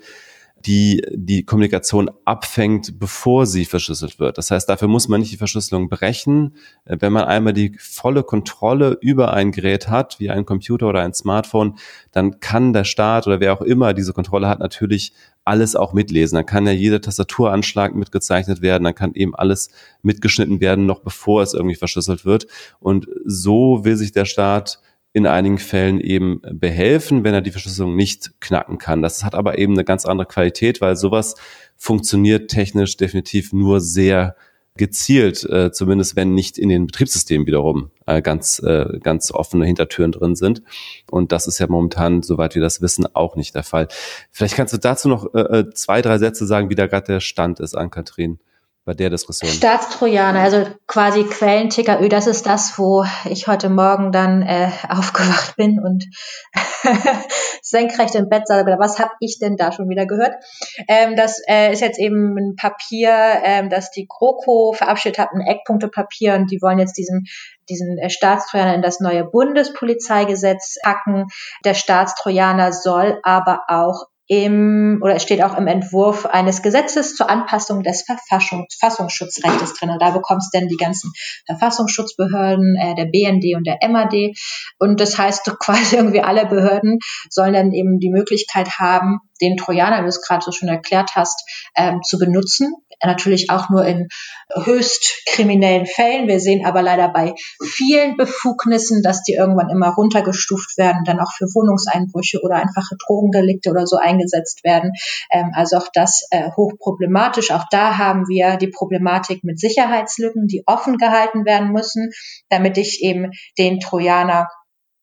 die die Kommunikation abfängt, bevor sie verschlüsselt wird. Das heißt, dafür muss man nicht die Verschlüsselung brechen. Wenn man einmal die volle Kontrolle über ein Gerät hat, wie ein Computer oder ein Smartphone, dann kann der Staat oder wer auch immer diese Kontrolle hat, natürlich alles auch mitlesen. Dann kann ja jeder Tastaturanschlag mitgezeichnet werden, dann kann eben alles mitgeschnitten werden, noch bevor es irgendwie verschlüsselt wird. Und so will sich der Staat in einigen Fällen eben behelfen, wenn er die Verschlüsselung nicht knacken kann. Das hat aber eben eine ganz andere Qualität, weil sowas funktioniert technisch definitiv nur sehr gezielt, äh, zumindest wenn nicht in den Betriebssystemen wiederum äh, ganz, äh, ganz offene Hintertüren drin sind. Und das ist ja momentan, soweit wir das wissen, auch nicht der Fall. Vielleicht kannst du dazu noch äh, äh zwei, drei Sätze sagen, wie da gerade der Stand ist an Kathrin bei der Diskussion? Staatstrojaner, also quasi Quellen-TKÖ, das ist das, wo ich heute Morgen dann äh, *laughs* aufgewacht bin und *laughs* senkrecht im Bett saß. Was habe ich denn da schon wieder gehört? Ähm, das äh, ist jetzt eben ein Papier, ähm, das die GroKo verabschiedet hat, ein Eckpunktepapier und die wollen jetzt diesen diesen äh, Staatstrojaner in das neue Bundespolizeigesetz packen. Der Staatstrojaner soll aber auch im, oder es steht auch im Entwurf eines Gesetzes zur Anpassung des Verfassungsschutzrechts drin. Da bekommst du dann die ganzen Verfassungsschutzbehörden, äh, der BND und der MAD. Und das heißt, *laughs* quasi irgendwie alle Behörden sollen dann eben die Möglichkeit haben, den Trojaner, wie du es gerade so schon erklärt hast, ähm, zu benutzen. Natürlich auch nur in höchst kriminellen Fällen. Wir sehen aber leider bei vielen Befugnissen, dass die irgendwann immer runtergestuft werden, dann auch für Wohnungseinbrüche oder einfache Drogendelikte oder so eingesetzt werden. Ähm, also auch das äh, hochproblematisch. Auch da haben wir die Problematik mit Sicherheitslücken, die offen gehalten werden müssen, damit ich eben den Trojaner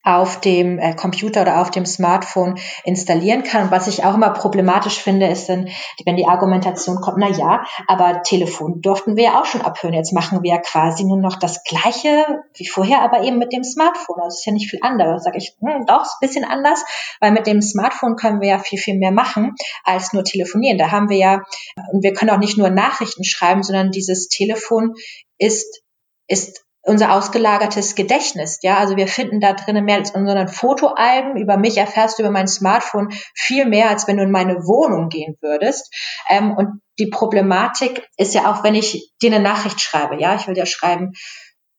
auf dem äh, Computer oder auf dem Smartphone installieren kann. Was ich auch immer problematisch finde, ist dann, wenn die Argumentation kommt, na ja, aber Telefon durften wir ja auch schon abhören. Jetzt machen wir ja quasi nur noch das Gleiche wie vorher, aber eben mit dem Smartphone. Das ist ja nicht viel anderes. Sag ich, hm, doch, ist ein bisschen anders, weil mit dem Smartphone können wir ja viel, viel mehr machen als nur telefonieren. Da haben wir ja, und wir können auch nicht nur Nachrichten schreiben, sondern dieses Telefon ist ist unser ausgelagertes Gedächtnis. Ja, also wir finden da drinnen mehr als in unseren Fotoalben. Über mich erfährst du über mein Smartphone viel mehr, als wenn du in meine Wohnung gehen würdest. Ähm, und die Problematik ist ja auch, wenn ich dir eine Nachricht schreibe. Ja, ich will dir schreiben,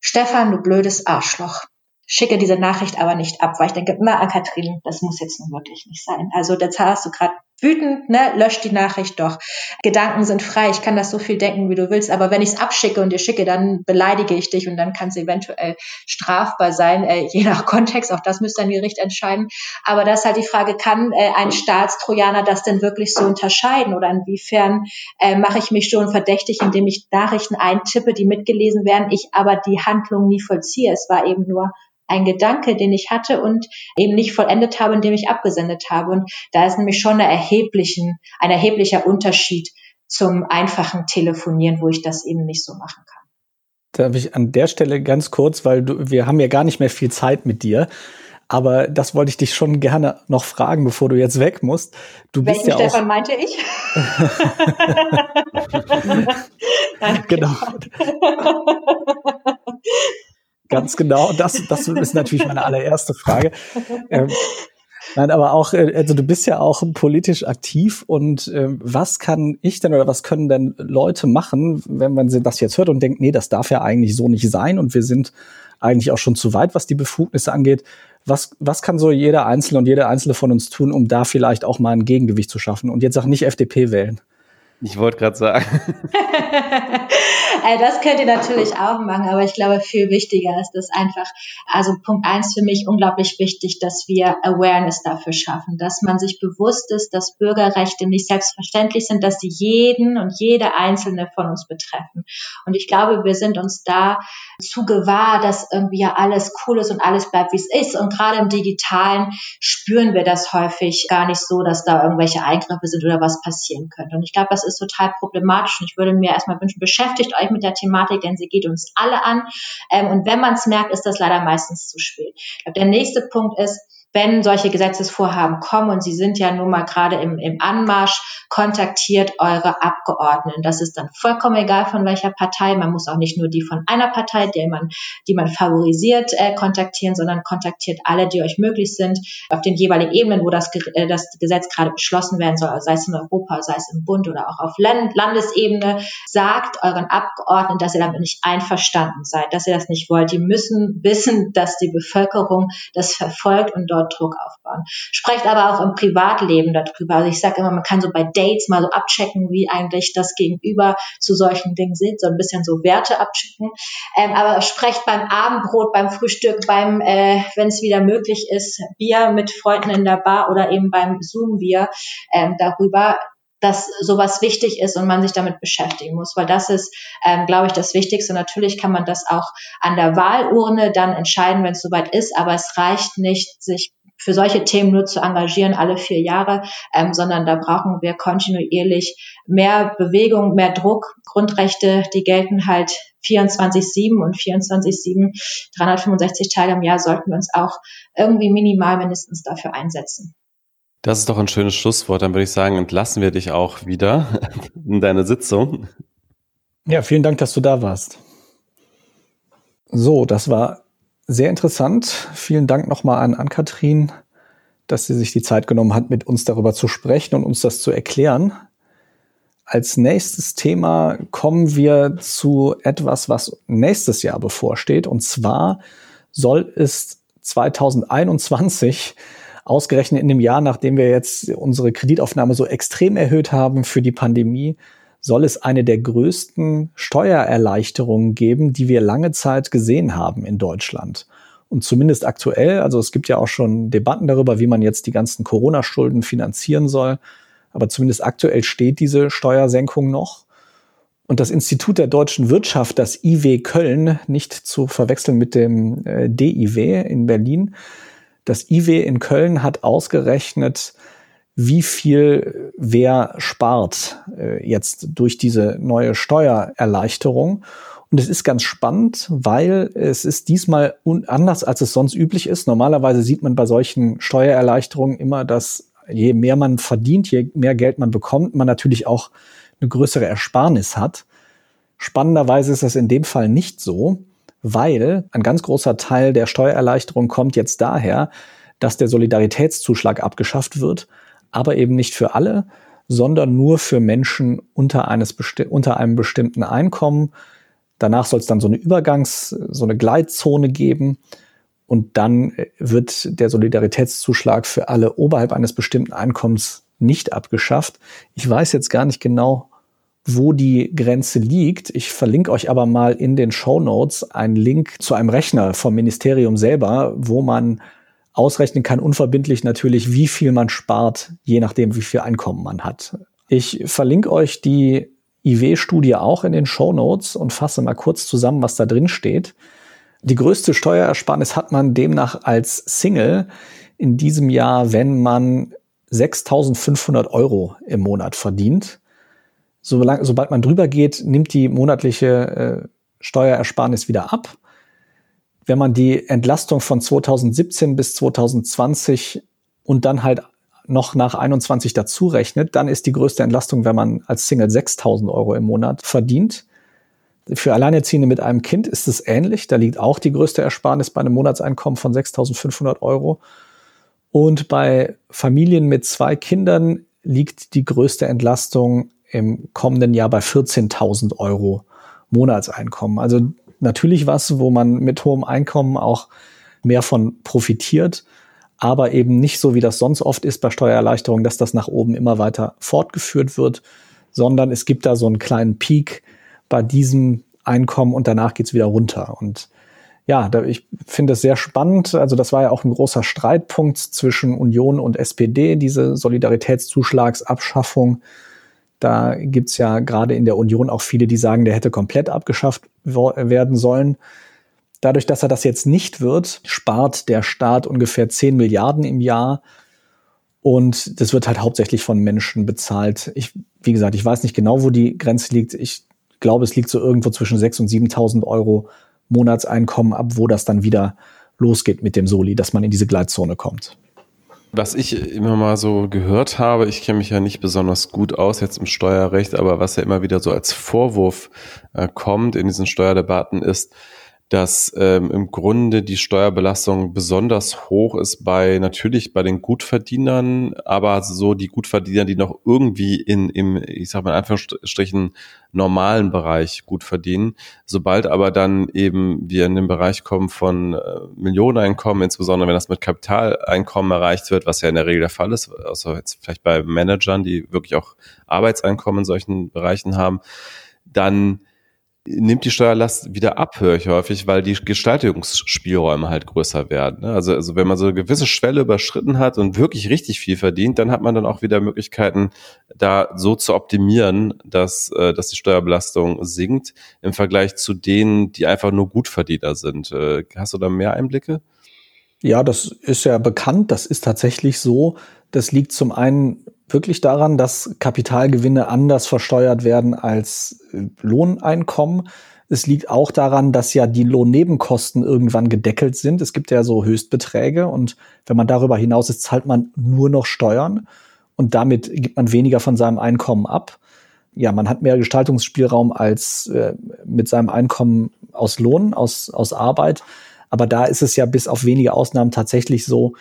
Stefan, du blödes Arschloch schicke diese Nachricht aber nicht ab, weil ich denke, na, an Kathrin, das muss jetzt nun wirklich nicht sein. Also jetzt hast du gerade wütend, ne, lösch die Nachricht doch. Gedanken sind frei, ich kann das so viel denken, wie du willst, aber wenn ich es abschicke und dir schicke, dann beleidige ich dich und dann kann es eventuell strafbar sein, äh, je nach Kontext, auch das müsste ein Gericht entscheiden. Aber das ist halt die Frage, kann äh, ein Staatstrojaner das denn wirklich so unterscheiden oder inwiefern äh, mache ich mich schon verdächtig, indem ich Nachrichten eintippe, die mitgelesen werden, ich aber die Handlung nie vollziehe. Es war eben nur ein Gedanke, den ich hatte und eben nicht vollendet habe, indem ich abgesendet habe. Und da ist nämlich schon eine erheblichen, ein erheblicher Unterschied zum einfachen Telefonieren, wo ich das eben nicht so machen kann. Darf ich an der Stelle ganz kurz, weil du, wir haben ja gar nicht mehr viel Zeit mit dir. Aber das wollte ich dich schon gerne noch fragen, bevor du jetzt weg musst. Du Welchen bist ja Stefan auch meinte ich? *laughs* *laughs* genau. *laughs* Ganz genau. Das, das ist natürlich meine allererste Frage. Ähm, Nein, aber auch, äh, also du bist ja auch politisch aktiv und äh, was kann ich denn oder was können denn Leute machen, wenn man das jetzt hört und denkt, nee, das darf ja eigentlich so nicht sein und wir sind eigentlich auch schon zu weit, was die Befugnisse angeht. Was, was kann so jeder Einzelne und jede Einzelne von uns tun, um da vielleicht auch mal ein Gegengewicht zu schaffen und jetzt auch nicht FDP wählen? Ich wollte gerade sagen. *laughs* Äh, das könnt ihr natürlich auch machen, aber ich glaube, viel wichtiger ist es einfach, also Punkt eins für mich unglaublich wichtig, dass wir Awareness dafür schaffen, dass man sich bewusst ist, dass Bürgerrechte nicht selbstverständlich sind, dass sie jeden und jede einzelne von uns betreffen. Und ich glaube, wir sind uns da zu gewahr, dass irgendwie ja alles cool ist und alles bleibt, wie es ist. Und gerade im Digitalen spüren wir das häufig gar nicht so, dass da irgendwelche Eingriffe sind oder was passieren könnte. Und ich glaube, das ist total problematisch. Und ich würde mir erstmal wünschen, beschäftigt euch mit der Thematik, denn sie geht uns alle an. Ähm, und wenn man es merkt, ist das leider meistens zu spät. Ich glaube, der nächste Punkt ist, wenn solche Gesetzesvorhaben kommen und Sie sind ja nun mal gerade im, im Anmarsch, kontaktiert eure Abgeordneten. Das ist dann vollkommen egal von welcher Partei. Man muss auch nicht nur die von einer Partei, die man, die man favorisiert, äh, kontaktieren, sondern kontaktiert alle, die euch möglich sind, auf den jeweiligen Ebenen, wo das, äh, das Gesetz gerade beschlossen werden soll, sei es in Europa, sei es im Bund oder auch auf Land Landesebene. Sagt euren Abgeordneten, dass ihr damit nicht einverstanden seid, dass ihr das nicht wollt. Die müssen wissen, dass die Bevölkerung das verfolgt und dort dort Druck aufbauen. Sprecht aber auch im Privatleben darüber. Also ich sage immer, man kann so bei Dates mal so abchecken, wie eigentlich das Gegenüber zu solchen Dingen sieht, so ein bisschen so Werte abchecken. Ähm, aber sprecht beim Abendbrot, beim Frühstück, beim, äh, wenn es wieder möglich ist, Bier mit Freunden in der Bar oder eben beim Zoom-Bier ähm, darüber, dass sowas wichtig ist und man sich damit beschäftigen muss, weil das ist, ähm, glaube ich, das Wichtigste. Natürlich kann man das auch an der Wahlurne dann entscheiden, wenn es soweit ist, aber es reicht nicht, sich für solche Themen nur zu engagieren alle vier Jahre, ähm, sondern da brauchen wir kontinuierlich mehr Bewegung, mehr Druck. Grundrechte, die gelten halt 24-7 und 24-7, 365 Tage im Jahr sollten wir uns auch irgendwie minimal mindestens dafür einsetzen. Das ist doch ein schönes Schlusswort. Dann würde ich sagen, entlassen wir dich auch wieder *laughs* in deine Sitzung. Ja, vielen Dank, dass du da warst. So, das war sehr interessant. Vielen Dank nochmal an Ann-Kathrin, dass sie sich die Zeit genommen hat, mit uns darüber zu sprechen und uns das zu erklären. Als nächstes Thema kommen wir zu etwas, was nächstes Jahr bevorsteht. Und zwar soll es 2021 ausgerechnet in dem Jahr, nachdem wir jetzt unsere Kreditaufnahme so extrem erhöht haben für die Pandemie, soll es eine der größten Steuererleichterungen geben, die wir lange Zeit gesehen haben in Deutschland. Und zumindest aktuell, also es gibt ja auch schon Debatten darüber, wie man jetzt die ganzen Corona-Schulden finanzieren soll. Aber zumindest aktuell steht diese Steuersenkung noch. Und das Institut der deutschen Wirtschaft, das IW Köln, nicht zu verwechseln mit dem äh, DIW in Berlin, das IW in Köln hat ausgerechnet, wie viel wer spart äh, jetzt durch diese neue Steuererleichterung. Und es ist ganz spannend, weil es ist diesmal anders, als es sonst üblich ist. Normalerweise sieht man bei solchen Steuererleichterungen immer, dass je mehr man verdient, je mehr Geld man bekommt, man natürlich auch eine größere Ersparnis hat. Spannenderweise ist das in dem Fall nicht so, weil ein ganz großer Teil der Steuererleichterung kommt jetzt daher, dass der Solidaritätszuschlag abgeschafft wird, aber eben nicht für alle, sondern nur für Menschen unter, eines unter einem bestimmten Einkommen. Danach soll es dann so eine Übergangs-, so eine Gleitzone geben. Und dann wird der Solidaritätszuschlag für alle oberhalb eines bestimmten Einkommens nicht abgeschafft. Ich weiß jetzt gar nicht genau, wo die Grenze liegt. Ich verlinke euch aber mal in den Show Notes einen Link zu einem Rechner vom Ministerium selber, wo man ausrechnen kann, unverbindlich natürlich, wie viel man spart, je nachdem, wie viel Einkommen man hat. Ich verlinke euch die IW-Studie auch in den Show Notes und fasse mal kurz zusammen, was da drin steht. Die größte Steuerersparnis hat man demnach als Single in diesem Jahr, wenn man 6.500 Euro im Monat verdient solange, sobald man drüber geht, nimmt die monatliche äh, Steuerersparnis wieder ab. Wenn man die Entlastung von 2017 bis 2020 und dann halt noch nach 21 dazu rechnet, dann ist die größte Entlastung, wenn man als Single 6000 Euro im Monat verdient. Für Alleinerziehende mit einem Kind ist es ähnlich. Da liegt auch die größte Ersparnis bei einem Monatseinkommen von 6500 Euro. Und bei Familien mit zwei Kindern liegt die größte Entlastung im kommenden Jahr bei 14.000 Euro Monatseinkommen. Also natürlich was, wo man mit hohem Einkommen auch mehr von profitiert, aber eben nicht so, wie das sonst oft ist bei Steuererleichterungen, dass das nach oben immer weiter fortgeführt wird, sondern es gibt da so einen kleinen Peak bei diesem Einkommen und danach geht's wieder runter. Und ja, da, ich finde es sehr spannend. Also das war ja auch ein großer Streitpunkt zwischen Union und SPD, diese Solidaritätszuschlagsabschaffung. Da gibt's ja gerade in der Union auch viele, die sagen, der hätte komplett abgeschafft werden sollen. Dadurch, dass er das jetzt nicht wird, spart der Staat ungefähr 10 Milliarden im Jahr. Und das wird halt hauptsächlich von Menschen bezahlt. Ich, wie gesagt, ich weiß nicht genau, wo die Grenze liegt. Ich glaube, es liegt so irgendwo zwischen 6.000 und 7.000 Euro Monatseinkommen ab, wo das dann wieder losgeht mit dem Soli, dass man in diese Gleitzone kommt. Was ich immer mal so gehört habe, ich kenne mich ja nicht besonders gut aus jetzt im Steuerrecht, aber was ja immer wieder so als Vorwurf äh, kommt in diesen Steuerdebatten ist, dass ähm, im Grunde die Steuerbelastung besonders hoch ist bei natürlich bei den Gutverdienern, aber so die Gutverdiener, die noch irgendwie in im ich sag mal in Anführungsstrichen normalen Bereich gut verdienen. Sobald aber dann eben wir in den Bereich kommen von äh, Millioneneinkommen, insbesondere wenn das mit Kapitaleinkommen erreicht wird, was ja in der Regel der Fall ist, außer jetzt vielleicht bei Managern, die wirklich auch Arbeitseinkommen in solchen Bereichen haben, dann nimmt die Steuerlast wieder ab, höre ich häufig, weil die Gestaltungsspielräume halt größer werden. Ne? Also, also wenn man so eine gewisse Schwelle überschritten hat und wirklich richtig viel verdient, dann hat man dann auch wieder Möglichkeiten, da so zu optimieren, dass, äh, dass die Steuerbelastung sinkt im Vergleich zu denen, die einfach nur Gutverdiener sind. Äh, hast du da mehr Einblicke? Ja, das ist ja bekannt. Das ist tatsächlich so. Das liegt zum einen wirklich daran, dass Kapitalgewinne anders versteuert werden als äh, Lohneinkommen. Es liegt auch daran, dass ja die Lohnnebenkosten irgendwann gedeckelt sind. Es gibt ja so Höchstbeträge und wenn man darüber hinaus ist, zahlt man nur noch Steuern und damit gibt man weniger von seinem Einkommen ab. Ja, man hat mehr Gestaltungsspielraum als äh, mit seinem Einkommen aus Lohn, aus, aus Arbeit. Aber da ist es ja bis auf wenige Ausnahmen tatsächlich so,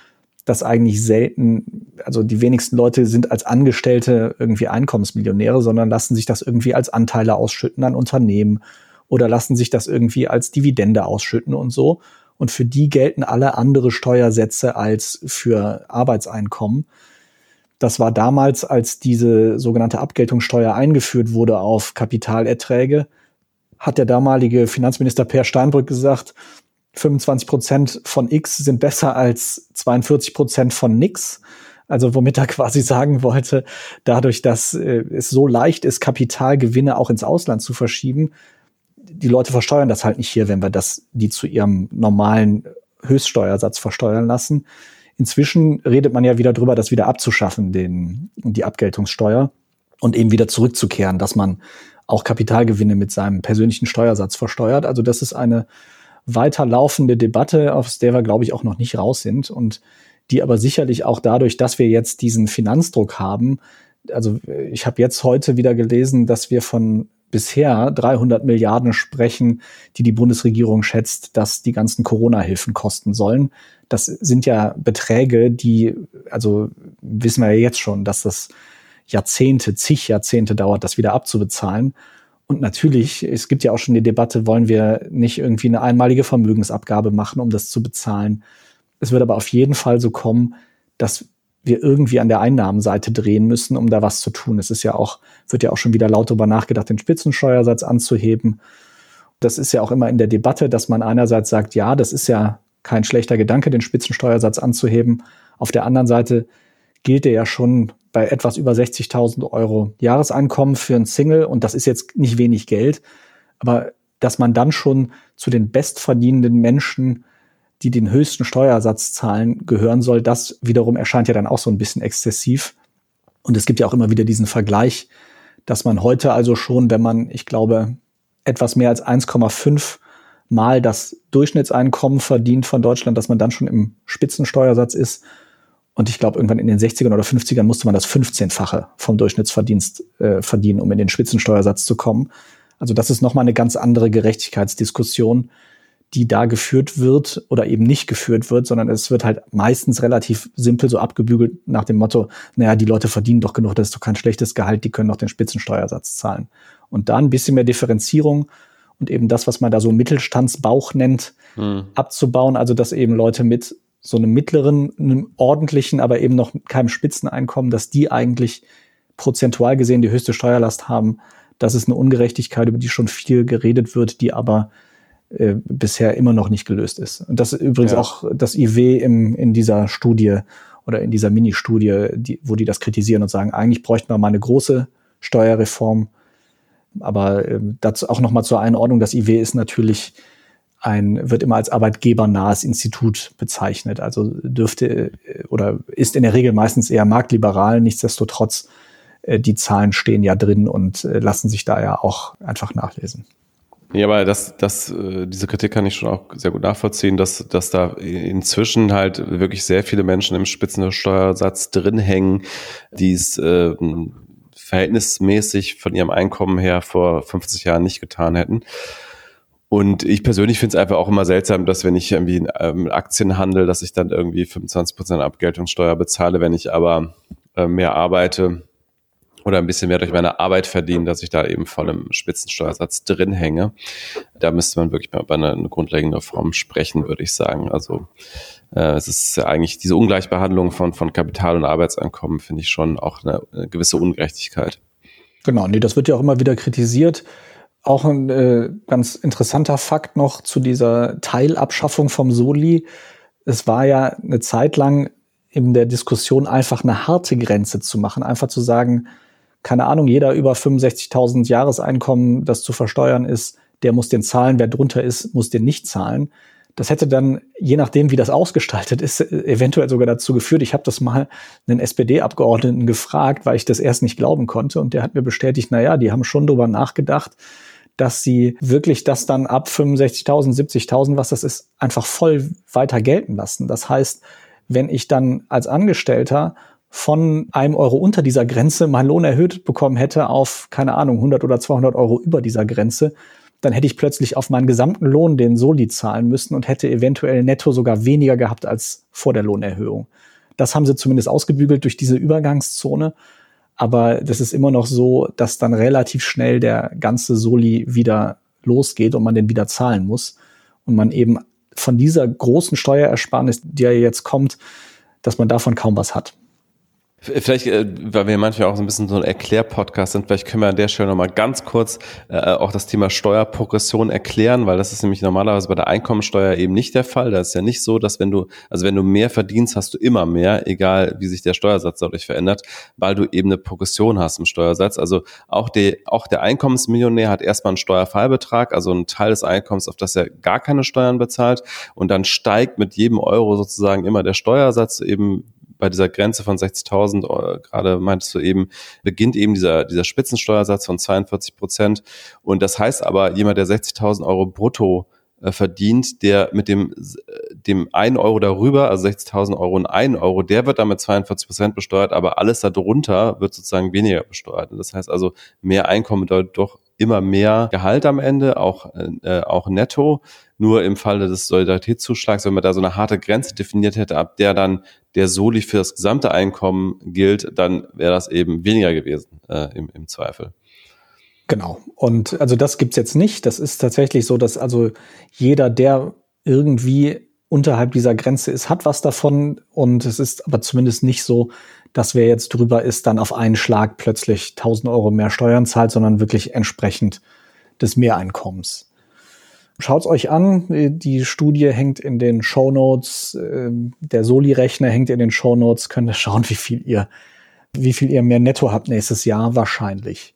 dass eigentlich selten, also die wenigsten Leute sind als Angestellte irgendwie Einkommensmillionäre, sondern lassen sich das irgendwie als Anteile ausschütten an Unternehmen oder lassen sich das irgendwie als Dividende ausschütten und so. Und für die gelten alle andere Steuersätze als für Arbeitseinkommen. Das war damals, als diese sogenannte Abgeltungssteuer eingeführt wurde auf Kapitalerträge, hat der damalige Finanzminister Per Steinbrück gesagt, 25 Prozent von X sind besser als 42 Prozent von nix. Also womit er *laughs* quasi sagen wollte, dadurch, dass äh, es so leicht ist, Kapitalgewinne auch ins Ausland zu verschieben, die Leute versteuern das halt nicht hier, wenn wir das, die zu ihrem normalen Höchststeuersatz versteuern lassen. Inzwischen redet man ja wieder drüber, das wieder abzuschaffen, den, die Abgeltungssteuer und eben wieder zurückzukehren, dass man auch Kapitalgewinne mit seinem persönlichen Steuersatz versteuert. Also das ist eine weiterlaufende Debatte, aus der wir, glaube ich, auch noch nicht raus sind und die aber sicherlich auch dadurch, dass wir jetzt diesen Finanzdruck haben, also ich habe jetzt heute wieder gelesen, dass wir von bisher 300 Milliarden sprechen, die die Bundesregierung schätzt, dass die ganzen Corona-Hilfen kosten sollen. Das sind ja Beträge, die, also wissen wir ja jetzt schon, dass das Jahrzehnte, zig Jahrzehnte dauert, das wieder abzubezahlen. Und natürlich, es gibt ja auch schon die Debatte, wollen wir nicht irgendwie eine einmalige Vermögensabgabe machen, um das zu bezahlen. Es wird aber auf jeden Fall so kommen, dass wir irgendwie an der Einnahmenseite drehen müssen, um da was zu tun. Es ist ja auch, wird ja auch schon wieder laut darüber nachgedacht, den Spitzensteuersatz anzuheben. Das ist ja auch immer in der Debatte, dass man einerseits sagt, ja, das ist ja kein schlechter Gedanke, den Spitzensteuersatz anzuheben. Auf der anderen Seite gilt er ja schon bei etwas über 60.000 Euro Jahreseinkommen für ein Single und das ist jetzt nicht wenig Geld, aber dass man dann schon zu den bestverdienenden Menschen, die den höchsten Steuersatz zahlen, gehören soll, das wiederum erscheint ja dann auch so ein bisschen exzessiv. Und es gibt ja auch immer wieder diesen Vergleich, dass man heute also schon, wenn man, ich glaube, etwas mehr als 1,5 mal das Durchschnittseinkommen verdient von Deutschland, dass man dann schon im Spitzensteuersatz ist und ich glaube, irgendwann in den 60ern oder 50ern musste man das 15-fache vom Durchschnittsverdienst äh, verdienen, um in den Spitzensteuersatz zu kommen. Also das ist nochmal eine ganz andere Gerechtigkeitsdiskussion, die da geführt wird oder eben nicht geführt wird, sondern es wird halt meistens relativ simpel so abgebügelt nach dem Motto, naja, die Leute verdienen doch genug, das ist doch kein schlechtes Gehalt, die können doch den Spitzensteuersatz zahlen. Und da ein bisschen mehr Differenzierung und eben das, was man da so Mittelstandsbauch nennt, hm. abzubauen, also dass eben Leute mit so einem mittleren, einem ordentlichen, aber eben noch keinem Spitzeneinkommen, dass die eigentlich prozentual gesehen die höchste Steuerlast haben. Das ist eine Ungerechtigkeit, über die schon viel geredet wird, die aber äh, bisher immer noch nicht gelöst ist. Und das ist übrigens ja. auch das IW im, in dieser Studie oder in dieser Mini-Studie, die, wo die das kritisieren und sagen, eigentlich bräuchten wir mal eine große Steuerreform. Aber äh, dazu auch noch mal zur Einordnung, das IW ist natürlich ein, wird immer als arbeitgebernahes Institut bezeichnet. Also dürfte äh, oder ist in der Regel meistens eher marktliberal. Nichtsdestotrotz, äh, die Zahlen stehen ja drin und äh, lassen sich da ja auch einfach nachlesen. Ja, aber das, das, diese Kritik kann ich schon auch sehr gut nachvollziehen, dass, dass da inzwischen halt wirklich sehr viele Menschen im Spitzensteuersatz drin hängen, die es äh, verhältnismäßig von ihrem Einkommen her vor 50 Jahren nicht getan hätten. Und ich persönlich finde es einfach auch immer seltsam, dass wenn ich irgendwie ähm, Aktien handle, dass ich dann irgendwie 25% Abgeltungssteuer bezahle, wenn ich aber äh, mehr arbeite oder ein bisschen mehr durch meine Arbeit verdiene, dass ich da eben voll im Spitzensteuersatz drin hänge. Da müsste man wirklich mal über eine, eine grundlegende Form sprechen, würde ich sagen. Also äh, es ist eigentlich diese Ungleichbehandlung von, von Kapital und Arbeitseinkommen, finde ich schon auch eine, eine gewisse Ungerechtigkeit. Genau, nee, das wird ja auch immer wieder kritisiert auch ein äh, ganz interessanter Fakt noch zu dieser Teilabschaffung vom Soli. Es war ja eine Zeit lang in der Diskussion einfach eine harte Grenze zu machen, einfach zu sagen, keine Ahnung, jeder über 65.000 Jahreseinkommen, das zu versteuern ist, der muss den zahlen, wer drunter ist, muss den nicht zahlen. Das hätte dann, je nachdem, wie das ausgestaltet ist, eventuell sogar dazu geführt. Ich habe das mal einen SPD-Abgeordneten gefragt, weil ich das erst nicht glauben konnte. Und der hat mir bestätigt, na ja, die haben schon drüber nachgedacht, dass sie wirklich das dann ab 65.000, 70.000, was das ist, einfach voll weiter gelten lassen. Das heißt, wenn ich dann als Angestellter von einem Euro unter dieser Grenze meinen Lohn erhöht bekommen hätte auf, keine Ahnung, 100 oder 200 Euro über dieser Grenze, dann hätte ich plötzlich auf meinen gesamten Lohn den Soli zahlen müssen und hätte eventuell netto sogar weniger gehabt als vor der Lohnerhöhung. Das haben sie zumindest ausgebügelt durch diese Übergangszone. Aber das ist immer noch so, dass dann relativ schnell der ganze Soli wieder losgeht und man den wieder zahlen muss. Und man eben von dieser großen Steuerersparnis, die ja jetzt kommt, dass man davon kaum was hat. Vielleicht, äh, weil wir manchmal auch so ein bisschen so ein Erklärpodcast sind, vielleicht können wir an der Stelle nochmal ganz kurz äh, auch das Thema Steuerprogression erklären, weil das ist nämlich normalerweise bei der Einkommensteuer eben nicht der Fall. Da ist ja nicht so, dass wenn du, also wenn du mehr verdienst, hast du immer mehr, egal wie sich der Steuersatz dadurch verändert, weil du eben eine Progression hast im Steuersatz. Also auch, die, auch der Einkommensmillionär hat erstmal einen Steuerfallbetrag, also einen Teil des Einkommens, auf das er gar keine Steuern bezahlt und dann steigt mit jedem Euro sozusagen immer der Steuersatz eben bei dieser Grenze von 60.000, äh, gerade meintest du eben, beginnt eben dieser, dieser Spitzensteuersatz von 42 Prozent. Und das heißt aber, jemand, der 60.000 Euro brutto äh, verdient, der mit dem, dem 1 Euro darüber, also 60.000 Euro und 1 Euro, der wird damit 42 Prozent besteuert, aber alles darunter wird sozusagen weniger besteuert. Das heißt also, mehr Einkommen bedeutet doch immer mehr Gehalt am Ende, auch, äh, auch netto. Nur im Falle des Solidaritätszuschlags, wenn man da so eine harte Grenze definiert hätte, ab der dann der Soli für das gesamte Einkommen gilt, dann wäre das eben weniger gewesen äh, im, im Zweifel. Genau. Und also das gibt's jetzt nicht. Das ist tatsächlich so, dass also jeder, der irgendwie unterhalb dieser Grenze ist, hat was davon. Und es ist aber zumindest nicht so, dass wer jetzt drüber ist, dann auf einen Schlag plötzlich 1000 Euro mehr Steuern zahlt, sondern wirklich entsprechend des Mehreinkommens. Schaut's euch an. Die Studie hängt in den Show Notes. Ähm, der Soli-Rechner hängt in den Show Notes. Könnt ihr schauen, wie viel ihr, wie viel ihr mehr Netto habt nächstes Jahr. Wahrscheinlich.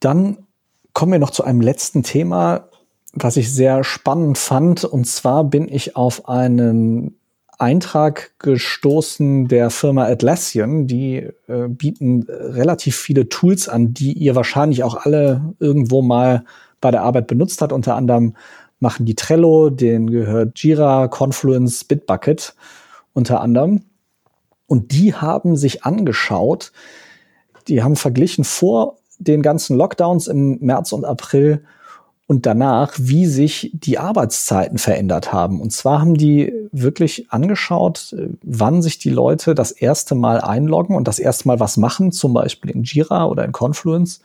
Dann kommen wir noch zu einem letzten Thema, was ich sehr spannend fand. Und zwar bin ich auf einen Eintrag gestoßen der Firma Atlassian. Die äh, bieten relativ viele Tools an, die ihr wahrscheinlich auch alle irgendwo mal bei der Arbeit benutzt hat. Unter anderem machen die Trello, den gehört Jira, Confluence, Bitbucket unter anderem. Und die haben sich angeschaut, die haben verglichen vor den ganzen Lockdowns im März und April und danach, wie sich die Arbeitszeiten verändert haben. Und zwar haben die wirklich angeschaut, wann sich die Leute das erste Mal einloggen und das erste Mal was machen, zum Beispiel in Jira oder in Confluence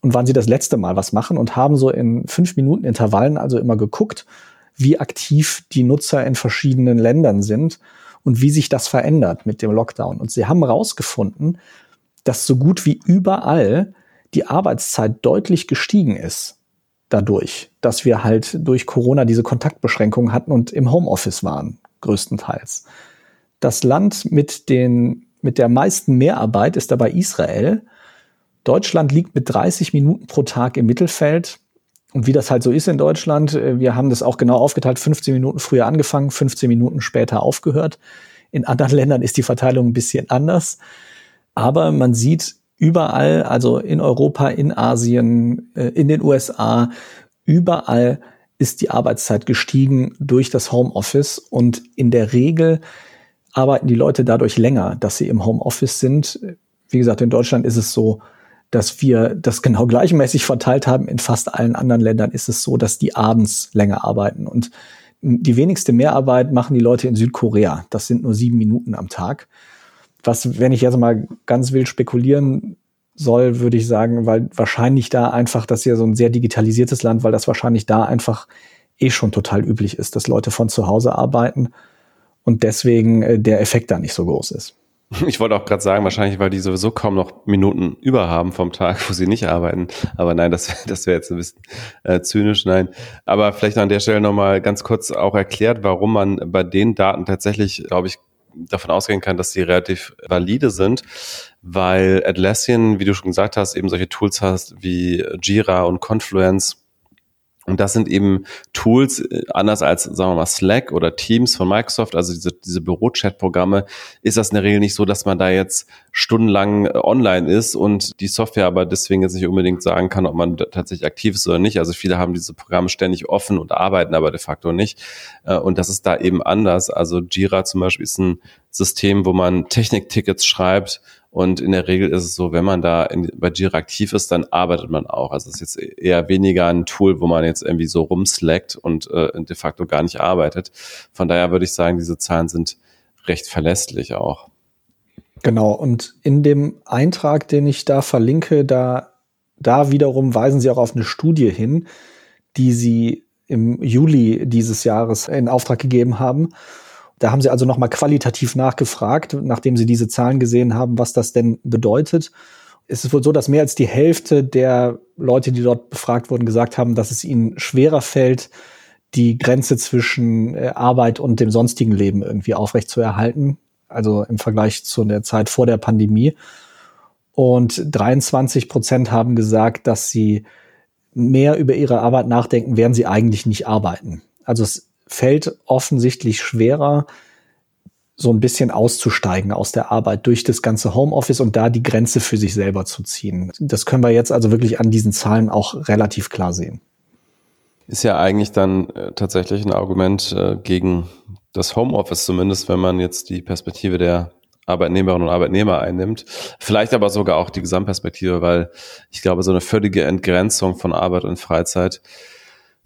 und wann sie das letzte Mal was machen und haben so in fünf Minuten Intervallen also immer geguckt, wie aktiv die Nutzer in verschiedenen Ländern sind und wie sich das verändert mit dem Lockdown. Und sie haben herausgefunden, dass so gut wie überall die Arbeitszeit deutlich gestiegen ist dadurch, dass wir halt durch Corona diese Kontaktbeschränkungen hatten und im Homeoffice waren, größtenteils. Das Land mit den, mit der meisten Mehrarbeit ist dabei Israel Deutschland liegt mit 30 Minuten pro Tag im Mittelfeld. Und wie das halt so ist in Deutschland, äh, wir haben das auch genau aufgeteilt, 15 Minuten früher angefangen, 15 Minuten später aufgehört. In anderen Ländern ist die Verteilung ein bisschen anders. Aber man sieht überall, also in Europa, in Asien, äh, in den USA, überall ist die Arbeitszeit gestiegen durch das Homeoffice und in der Regel arbeiten die Leute dadurch länger, dass sie im Homeoffice sind. Wie gesagt, in Deutschland ist es so, dass wir das *laughs* genau gleichmäßig verteilt haben. In fast allen anderen Ländern ist es so, dass die abends länger arbeiten. Und die wenigste Mehrarbeit machen die Leute in Südkorea. Das sind nur sieben Minuten am Tag. Was, wenn ich jetzt mal ganz wild spekulieren soll, würde ich sagen, weil wahrscheinlich da einfach, das ist ja so ein sehr digitalisiertes Land, weil das wahrscheinlich da einfach eh schon total üblich ist, dass Leute von zu Hause arbeiten und deswegen äh, der Effekt da nicht so groß ist. *laughs* Ich wollte auch gerade sagen, wahrscheinlich, weil die sowieso kaum noch Minuten über haben vom Tag, wo sie nicht arbeiten. Aber nein, das, *laughs* das wäre jetzt ein bisschen äh, zynisch, nein. Aber vielleicht an der Stelle nochmal ganz kurz auch erklärt, warum man bei den Daten tatsächlich, glaube ich, davon ausgehen kann, dass sie relativ valide sind, weil Atlassian, wie du schon gesagt hast, eben solche Tools hast wie Jira und Confluence, und das sind eben Tools, äh, anders als, sagen wir mal, Slack oder Teams von Microsoft, also diese, diese Büro-Chat-Programme, ist das in der Regel nicht so, dass man da jetzt stundenlang äh, online ist und die Software aber deswegen jetzt nicht unbedingt sagen kann, ob man tatsächlich aktiv ist oder nicht. Also viele haben diese Programme ständig offen und arbeiten aber de facto nicht. Äh, und das ist da eben anders. Also Jira zum Beispiel ist ein System, wo man Techniktickets schreibt und in der Regel ist es so, wenn man da in, bei Jira aktiv ist, dann arbeitet man auch. Also es ist jetzt eher weniger ein Tool, wo man jetzt irgendwie so rumslackt und äh, de facto gar nicht arbeitet. Von daher würde ich sagen, diese Zahlen sind recht verlässlich auch. Genau, und in dem Eintrag, den ich da verlinke, da, da wiederum weisen sie auch auf eine Studie hin, die sie im Juli dieses Jahres in Auftrag gegeben haben. Da haben sie also nochmal qualitativ nachgefragt, nachdem sie diese Zahlen gesehen haben, was das denn bedeutet. Es ist wohl so, dass mehr als die Hälfte der Leute, die dort befragt wurden, gesagt haben, dass es ihnen schwerer fällt, die Grenze zwischen äh, Arbeit und dem sonstigen Leben irgendwie aufrechtzuerhalten also im Vergleich zu der Zeit vor der Pandemie. Und 23 Prozent haben gesagt, dass sie mehr über ihre Arbeit nachdenken, während sie eigentlich nicht arbeiten. Also es fällt offensichtlich schwerer, so ein bisschen auszusteigen aus der Arbeit durch das ganze Homeoffice und da die Grenze für sich selber zu ziehen. Das können wir jetzt also wirklich an diesen Zahlen auch relativ klar sehen. Ist ja eigentlich dann äh, tatsächlich ein Argument äh, gegen das Homeoffice zumindest, wenn man jetzt die Perspektive der Arbeitnehmerinnen und Arbeitnehmer einnimmt. Vielleicht aber sogar auch die Gesamtperspektive, weil ich glaube, so eine völlige Entgrenzung von Arbeit und Freizeit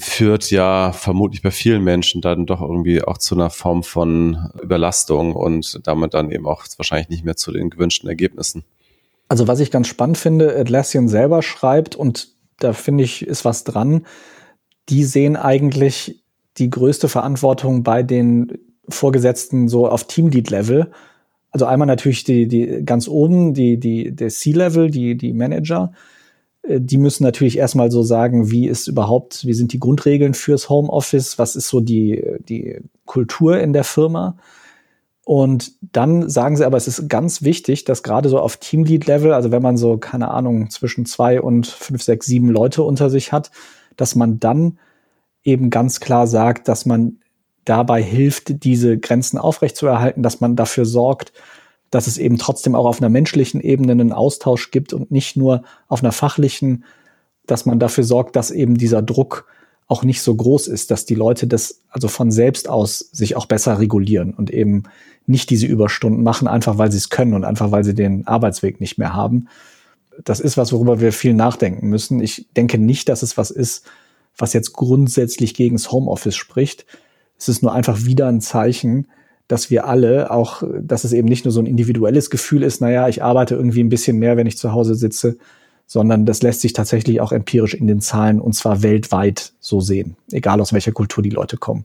führt ja vermutlich bei vielen Menschen dann doch irgendwie auch zu einer Form von Überlastung und damit dann eben auch wahrscheinlich nicht mehr zu den gewünschten Ergebnissen. Also was ich ganz spannend finde, Atlassian selber schreibt, und da finde ich, ist was dran, die sehen eigentlich die größte Verantwortung bei den Vorgesetzten so auf Teamlead-Level. Also einmal natürlich die, die ganz oben, die, die, der C-Level, die, die Manager. Äh, die müssen natürlich erstmal so sagen, wie ist überhaupt, wie sind die Grundregeln fürs Homeoffice? Was ist so die, die Kultur in der Firma? Und dann sagen sie aber, es ist ganz wichtig, dass gerade so auf Teamlead-Level, also wenn man so, keine Ahnung, zwischen zwei und fünf, sechs, sieben Leute unter sich hat, dass man dann eben ganz klar sagt, dass man dabei hilft, diese Grenzen aufrechtzuerhalten, dass man dafür sorgt, dass es eben trotzdem auch auf einer menschlichen Ebene einen Austausch gibt und nicht nur auf einer fachlichen, dass man dafür sorgt, dass eben dieser Druck auch nicht so groß ist, dass die Leute das also von selbst aus sich auch besser regulieren und eben nicht diese Überstunden machen, einfach weil sie es können und einfach weil sie den Arbeitsweg nicht mehr haben. Das ist was, worüber wir viel nachdenken müssen. Ich denke nicht, dass es was ist, was jetzt grundsätzlich gegen das Homeoffice spricht. Es ist nur einfach wieder ein Zeichen, dass wir alle auch, dass es eben nicht nur so ein individuelles Gefühl ist, naja, ich arbeite irgendwie ein bisschen mehr, wenn ich zu Hause sitze, sondern das lässt sich tatsächlich auch empirisch in den Zahlen und zwar weltweit so sehen, egal aus welcher Kultur die Leute kommen.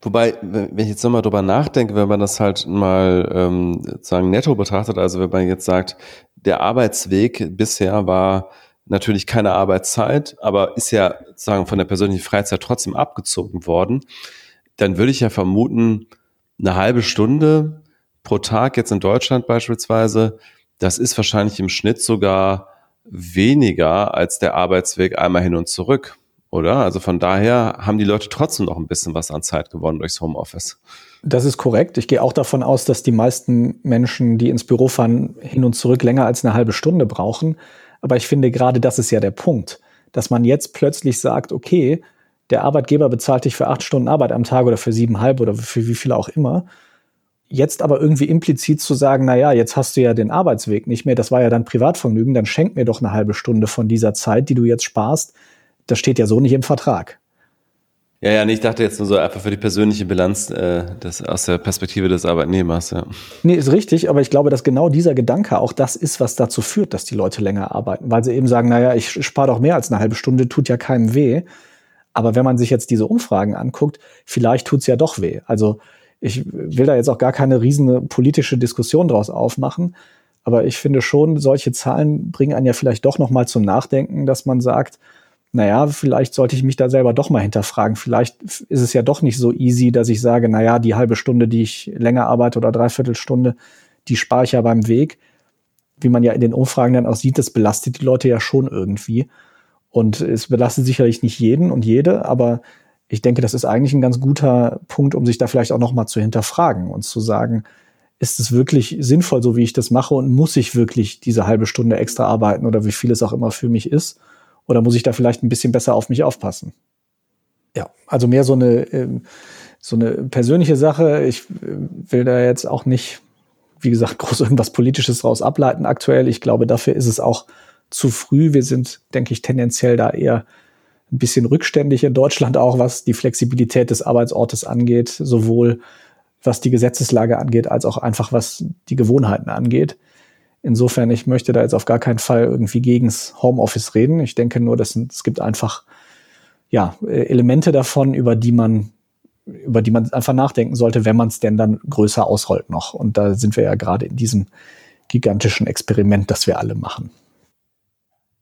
Wobei, wenn ich jetzt nochmal drüber nachdenke, wenn man das halt mal ähm, sozusagen netto betrachtet, also wenn man jetzt sagt, der Arbeitsweg bisher war natürlich keine Arbeitszeit, aber ist ja sagen von der persönlichen Freizeit trotzdem abgezogen worden, dann würde ich ja vermuten, eine halbe Stunde pro Tag jetzt in Deutschland beispielsweise, das ist wahrscheinlich im Schnitt sogar weniger als der Arbeitsweg einmal hin und zurück, oder? Also von daher haben die Leute trotzdem noch ein bisschen was an Zeit gewonnen durchs Homeoffice. Das ist korrekt. Ich gehe auch davon aus, dass die meisten Menschen, die ins Büro fahren, hin und zurück länger als eine halbe Stunde brauchen. Aber ich finde gerade das ist ja der Punkt, dass man jetzt plötzlich sagt, okay, der Arbeitgeber bezahlt dich für acht Stunden Arbeit am Tag oder für siebenhalb oder für wie viel auch immer. Jetzt aber irgendwie implizit zu sagen, na ja, jetzt hast du ja den Arbeitsweg nicht mehr, das war ja dann Privatvergnügen, dann schenk mir doch eine halbe Stunde von dieser Zeit, die du jetzt sparst. Das steht ja so nicht im Vertrag. Ja, ja, ich dachte jetzt nur so einfach für die persönliche Bilanz äh, das aus der Perspektive des Arbeitnehmers, ja. Nee, ist richtig, aber ich glaube, dass genau dieser Gedanke auch das ist, was dazu führt, dass die Leute länger arbeiten, weil sie eben sagen, naja, ich spare doch mehr als eine halbe Stunde, tut ja keinem weh. Aber wenn man sich jetzt diese Umfragen anguckt, vielleicht tut's ja doch weh. Also ich will da jetzt auch gar keine riesen politische Diskussion draus aufmachen, aber ich finde schon, solche Zahlen bringen einen ja vielleicht doch noch mal zum Nachdenken, dass man sagt, naja, vielleicht sollte ich mich da selber doch mal hinterfragen. Vielleicht ist es ja doch nicht so easy, dass ich sage, naja, die halbe Stunde, die ich länger arbeite oder dreiviertel Stunde, die spare ich ja beim Weg. Wie man ja in den Umfragen dann auch sieht, das belastet die Leute ja schon irgendwie. Und es belastet sicherlich nicht jeden und jede, aber ich denke, das ist eigentlich ein ganz guter Punkt, um sich da vielleicht auch noch mal zu hinterfragen und zu sagen, ist es wirklich sinnvoll, so wie ich das mache und muss ich wirklich diese halbe Stunde extra arbeiten oder wie viel es auch immer für mich ist? Oder muss ich da vielleicht ein bisschen besser auf mich aufpassen? Ja, also mehr so eine, ähm, so eine persönliche Sache. Ich äh, will da jetzt auch nicht, wie gesagt, *laughs* groß irgendwas Politisches draus ableiten aktuell. Ich glaube, dafür ist es auch zu früh. Wir sind, denke ich, tendenziell da eher ein bisschen rückständig in Deutschland auch, was die Flexibilität des Arbeitsortes angeht, sowohl was die Gesetzeslage angeht, als auch einfach was die Gewohnheiten angeht. Insofern, ich möchte da jetzt auf gar keinen Fall irgendwie gegens Homeoffice reden. Ich denke nur, dass es gibt einfach ja Elemente davon, über die man über die man einfach nachdenken sollte, wenn man es denn dann größer ausrollt noch. Und da sind wir ja gerade in diesem gigantischen Experiment, das wir alle machen.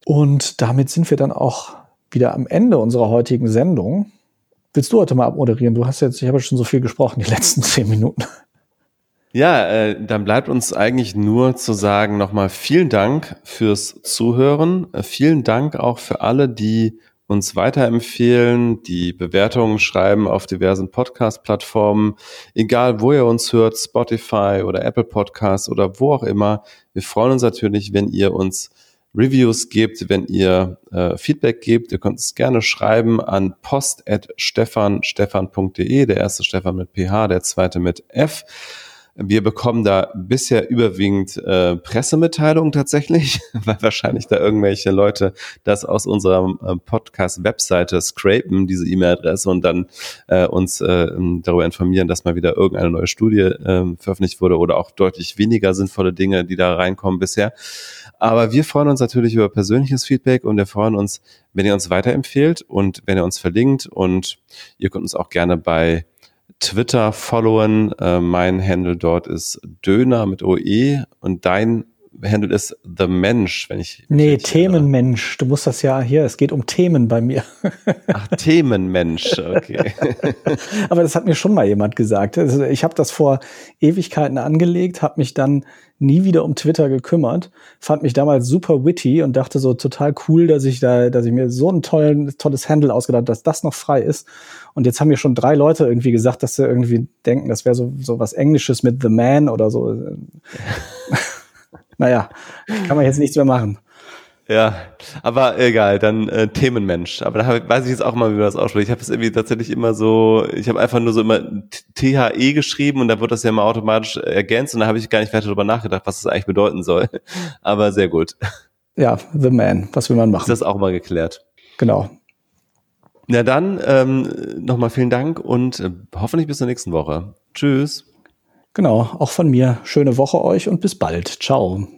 Und damit sind wir dann auch wieder am Ende unserer heutigen Sendung. Willst du heute mal abmoderieren? Du hast jetzt, ich habe schon so viel gesprochen, die letzten *laughs* zehn Minuten. Ja, äh, dann bleibt uns eigentlich nur zu sagen nochmal vielen Dank fürs Zuhören. Äh, vielen Dank auch für alle, die uns weiterempfehlen, die Bewertungen schreiben auf diversen Podcast-Plattformen, egal wo ihr uns hört, Spotify oder Apple Podcasts oder wo auch immer. Wir freuen uns natürlich, wenn ihr uns Reviews gebt, wenn ihr äh, Feedback gebt. Ihr könnt es gerne schreiben an post.stefanstefan.de, der erste Stefan mit PH, der zweite mit F. Wir bekommen da bisher überwiegend äh, Pressemitteilungen tatsächlich, *laughs* weil wahrscheinlich da irgendwelche Leute das aus unserer äh, Podcast-Webseite scrapen, diese E-Mail-Adresse, und dann äh, uns äh, darüber informieren, dass mal wieder irgendeine neue Studie äh, veröffentlicht wurde oder auch deutlich weniger sinnvolle Dinge, die da reinkommen bisher. Aber wir freuen uns natürlich über persönliches Feedback und wir freuen uns, wenn ihr uns weiterempfehlt und wenn ihr uns verlinkt und ihr könnt uns auch gerne bei Twitter followen. Äh, mein Handle dort ist Döner mit OE und dein Handle ist The Mensch, wenn ich. Nee, Themenmensch. Du musst das ja hier, es geht um Themen bei mir. Ach, Themenmensch, okay. *laughs* Aber das hat mir schon mal jemand gesagt. Also ich habe das vor Ewigkeiten angelegt, habe mich dann nie wieder um Twitter gekümmert, fand mich damals super witty und dachte so total cool, dass ich da, dass ich mir so ein tollen, tolles Handle ausgedacht habe, dass das noch frei ist. Und jetzt haben mir schon drei Leute irgendwie gesagt, dass sie irgendwie denken, das wäre so, so was Englisches mit The Man oder so. *laughs* naja, kann man jetzt nichts mehr machen. Ja, aber egal, dann äh, Themenmensch. Aber da weiß ich jetzt auch mal, wie man das ausspricht. Ich habe es irgendwie tatsächlich immer so, ich habe einfach nur so immer THE geschrieben und da wird das ja immer automatisch ergänzt und da habe ich gar nicht weiter darüber nachgedacht, was das eigentlich bedeuten soll. *laughs* Aber sehr gut. Ja, The Man, was will man machen? Ist das auch mal geklärt. Genau. Na dann, ähm, nochmal vielen Dank und äh, hoffentlich bis zur nächsten Woche. Tschüss. Genau, auch von mir. Schöne Woche euch und bis bald. Ciao.